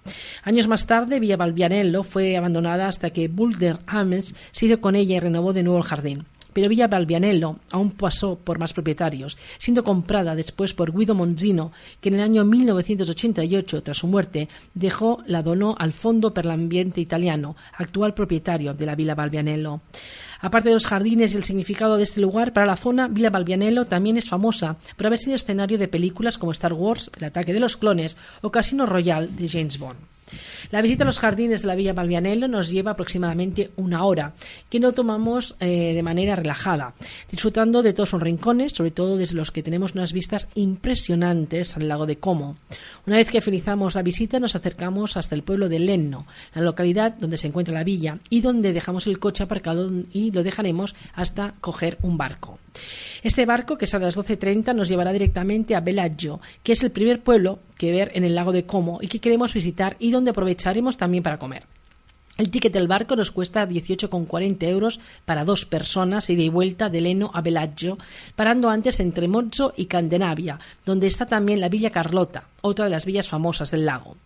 [SPEAKER 1] Años más tarde, Villa Balbianello fue abandonada hasta que Bulder Ames se hizo con ella y renovó de nuevo el jardín. pero Villa Balbianello aún pasó por más propietarios, siendo comprada después por Guido Monzino, que en el año 1988, tras su muerte, dejó la donó al Fondo per l'Ambiente Italiano, actual propietario de la Villa Balbianello. Aparte de los jardines y el significado de este lugar, para la zona, Villa Balbianello también es famosa por haber sido escenario de películas como Star Wars, El ataque de los clones o Casino Royale de James Bond. La visita a los jardines de la Villa Balbianello nos lleva aproximadamente una hora, que no tomamos eh, de manera relajada, disfrutando de todos sus rincones, sobre todo desde los que tenemos unas vistas impresionantes al lago de Como. Una vez que finalizamos la visita, nos acercamos hasta el pueblo de Lenno, la localidad donde se encuentra la villa y donde dejamos el coche aparcado y lo dejaremos hasta coger un barco. Este barco, que es a las 12.30, nos llevará directamente a Bellagio, que es el primer pueblo que ver en el lago de Como y que queremos visitar y donde aprovecharemos también para comer. El ticket del barco nos cuesta 18,40 euros para dos personas y vuelta de Leno a Bellagio, parando antes en Tremozzo y Candenavia, donde está también la Villa Carlota, otra de las villas famosas del lago.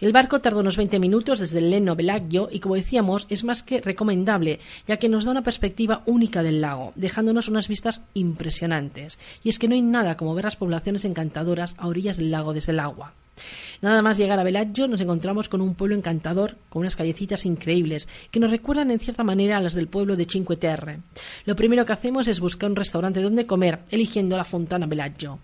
[SPEAKER 1] El barco tarda unos 20 minutos desde el Leno a Bellagio y, como decíamos, es más que recomendable, ya que nos da una perspectiva única del lago, dejándonos unas vistas impresionantes. Y es que no hay nada como ver las poblaciones encantadoras a orillas del lago desde el agua. Nada más llegar a Bellagio nos encontramos con un pueblo encantador, con unas callecitas increíbles, que nos recuerdan en cierta manera a las del pueblo de Cinque Terre. Lo primero que hacemos es buscar un restaurante donde comer, eligiendo la Fontana Bellagio.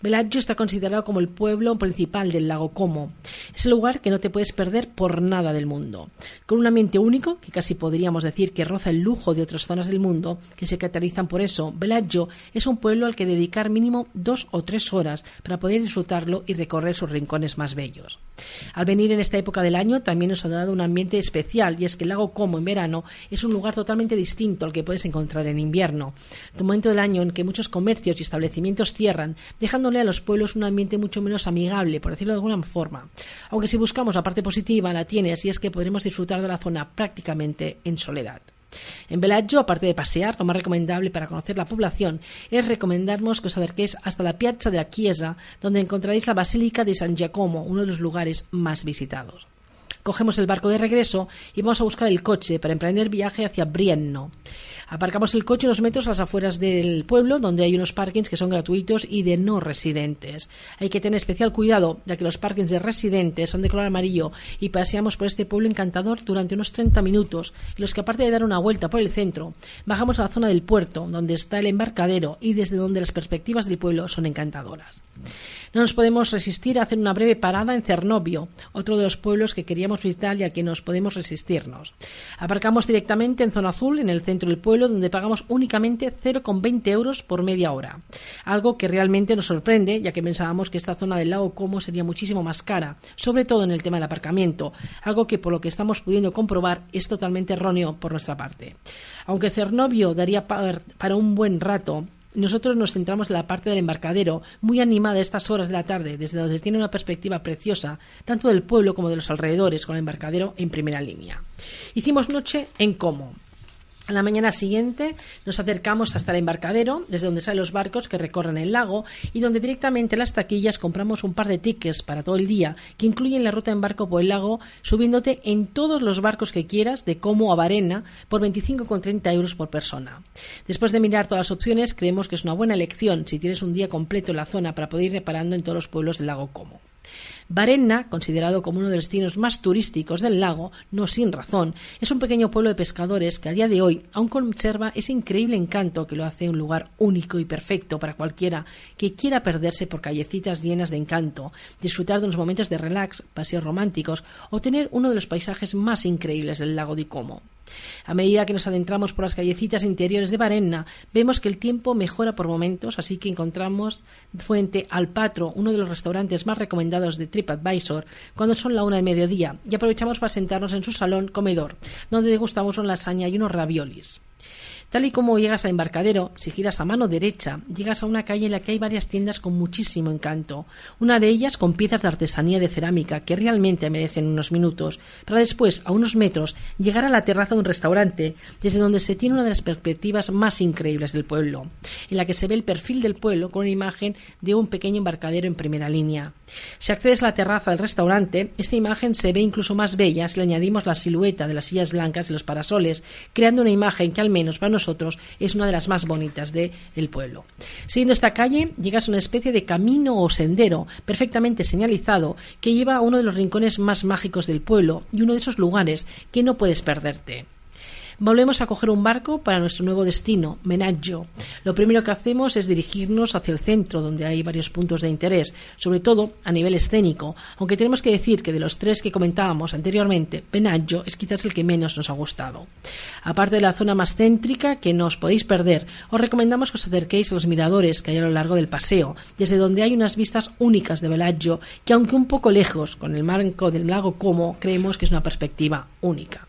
[SPEAKER 1] Bellagio está considerado como el pueblo principal del lago Como. Es el lugar que no te puedes perder por nada del mundo. Con un ambiente único, que casi podríamos decir que roza el lujo de otras zonas del mundo, que se caracterizan por eso, Bellagio es un pueblo al que dedicar mínimo dos o tres horas para poder disfrutarlo y recorrer sus rincones más bellos. Al venir en esta época del año también nos ha dado un ambiente especial y es que el lago Como en verano es un lugar totalmente distinto al que puedes encontrar en invierno. Un momento del año en que muchos comercios y establecimientos cierran, dejándole a los pueblos un ambiente mucho menos amigable, por decirlo de alguna forma. Aunque si buscamos la parte positiva, la tienes y es que podremos disfrutar de la zona prácticamente en soledad. En Bellagio, aparte de pasear, lo más recomendable para conocer la población es recomendarnos que os acerquéis hasta la Piazza de la Chiesa, donde encontraréis la Basílica de San Giacomo, uno de los lugares más visitados. Cogemos el barco de regreso y vamos a buscar el coche para emprender viaje hacia Brienno. Aparcamos el coche unos metros a las afueras del pueblo, donde hay unos parkings que son gratuitos y de no residentes. Hay que tener especial cuidado, ya que los parkings de residentes son de color amarillo y paseamos por este pueblo encantador durante unos 30 minutos, en los que aparte de dar una vuelta por el centro, bajamos a la zona del puerto, donde está el embarcadero y desde donde las perspectivas del pueblo son encantadoras. No nos podemos resistir a hacer una breve parada en Cernovio, otro de los pueblos que queríamos visitar y al que nos podemos resistirnos. Aparcamos directamente en zona azul, en el centro del pueblo, donde pagamos únicamente 0,20 euros por media hora. Algo que realmente nos sorprende, ya que pensábamos que esta zona del lago Como sería muchísimo más cara, sobre todo en el tema del aparcamiento, algo que por lo que estamos pudiendo comprobar es totalmente erróneo por nuestra parte. Aunque Cernovio daría para un buen rato, nosotros nos centramos en la parte del embarcadero, muy animada a estas horas de la tarde, desde donde tiene una perspectiva preciosa, tanto del pueblo como de los alrededores, con el embarcadero en primera línea. Hicimos noche en Como. A la mañana siguiente nos acercamos hasta el embarcadero, desde donde salen los barcos que recorren el lago y donde directamente en las taquillas compramos un par de tickets para todo el día que incluyen la ruta en barco por el lago, subiéndote en todos los barcos que quieras, de Como a Varena, por 25,30 euros por persona. Después de mirar todas las opciones, creemos que es una buena elección si tienes un día completo en la zona para poder ir reparando en todos los pueblos del lago Como. Varenna, considerado como uno de los destinos más turísticos del lago, no sin razón, es un pequeño pueblo de pescadores que a día de hoy aún conserva ese increíble encanto que lo hace un lugar único y perfecto para cualquiera que quiera perderse por callecitas llenas de encanto, disfrutar de unos momentos de relax, paseos románticos o tener uno de los paisajes más increíbles del lago de Como. A medida que nos adentramos por las callecitas interiores de Varenna, vemos que el tiempo mejora por momentos, así que encontramos Fuente al Patro, uno de los restaurantes más recomendados de TripAdvisor, cuando son la una de mediodía, y aprovechamos para sentarnos en su salón comedor, donde degustamos una lasaña y unos raviolis. Tal y como llegas al embarcadero, si giras a mano derecha, llegas a una calle en la que hay varias tiendas con muchísimo encanto. Una de ellas con piezas de artesanía de cerámica que realmente merecen unos minutos, para después, a unos metros, llegar a la terraza de un restaurante, desde donde se tiene una de las perspectivas más increíbles del pueblo, en la que se ve el perfil del pueblo con una imagen de un pequeño embarcadero en primera línea. Si accedes a la terraza del restaurante, esta imagen se ve incluso más bella si le añadimos la silueta de las sillas blancas y los parasoles, creando una imagen que al menos para nosotros nosotros es una de las más bonitas del el pueblo. Siguiendo esta calle, llegas a una especie de camino o sendero perfectamente señalizado que lleva a uno de los rincones más mágicos del pueblo y uno de esos lugares que no puedes perderte. Volvemos a coger un barco para nuestro nuevo destino, Menaggio. Lo primero que hacemos es dirigirnos hacia el centro, donde hay varios puntos de interés, sobre todo a nivel escénico, aunque tenemos que decir que de los tres que comentábamos anteriormente, Menaggio es quizás el que menos nos ha gustado. Aparte de la zona más céntrica, que no os podéis perder, os recomendamos que os acerquéis a los miradores que hay a lo largo del paseo, desde donde hay unas vistas únicas de Bellagio, que aunque un poco lejos, con el marco del lago Como, creemos que es una perspectiva única.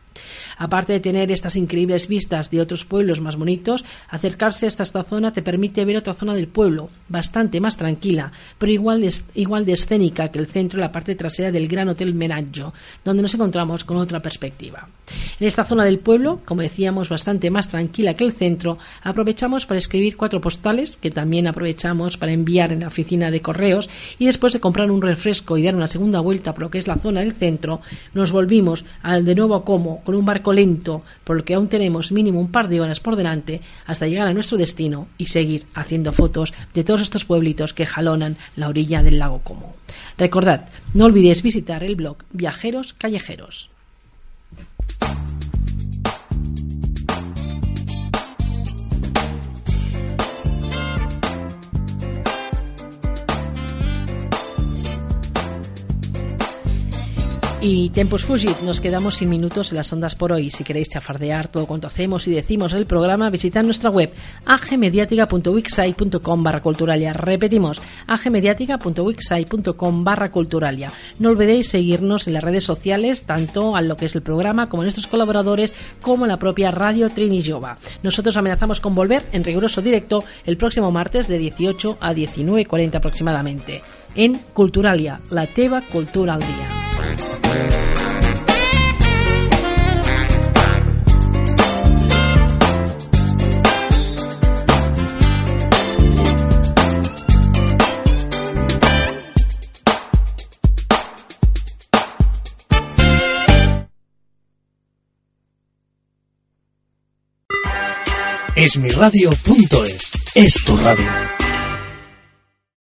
[SPEAKER 1] Aparte de tener estas increíbles vistas de otros pueblos más bonitos, acercarse hasta esta zona te permite ver otra zona del pueblo, bastante más tranquila, pero igual de, igual de escénica que el centro y la parte trasera del Gran Hotel Menaggio, donde nos encontramos con otra perspectiva. En esta zona del pueblo, como decíamos, bastante más tranquila que el centro, aprovechamos para escribir cuatro postales, que también aprovechamos para enviar en la oficina de correos, y después de comprar un refresco y dar una segunda vuelta por lo que es la zona del centro, nos volvimos al de nuevo Como con un barco lento, por lo que aún tenemos mínimo un par de horas por delante hasta llegar a nuestro destino y seguir haciendo fotos de todos estos pueblitos que jalonan la orilla del lago Como. Recordad, no olvidéis visitar el blog Viajeros Callejeros. Y Tempos Fugit, nos quedamos sin minutos en las ondas por hoy. Si queréis chafardear todo cuanto hacemos y decimos el programa, visitad nuestra web agmediática.wixsite.com barra culturalia. Repetimos, agmediática.wixsite.com barra culturalia. No olvidéis seguirnos en las redes sociales, tanto a lo que es el programa como a nuestros colaboradores, como la propia Radio Trini Jova. Nosotros amenazamos con volver en riguroso directo el próximo martes de 18 a 19.40 aproximadamente en Culturalia, la teva cultura al día.
[SPEAKER 11] Esmiradio.es es tu radio.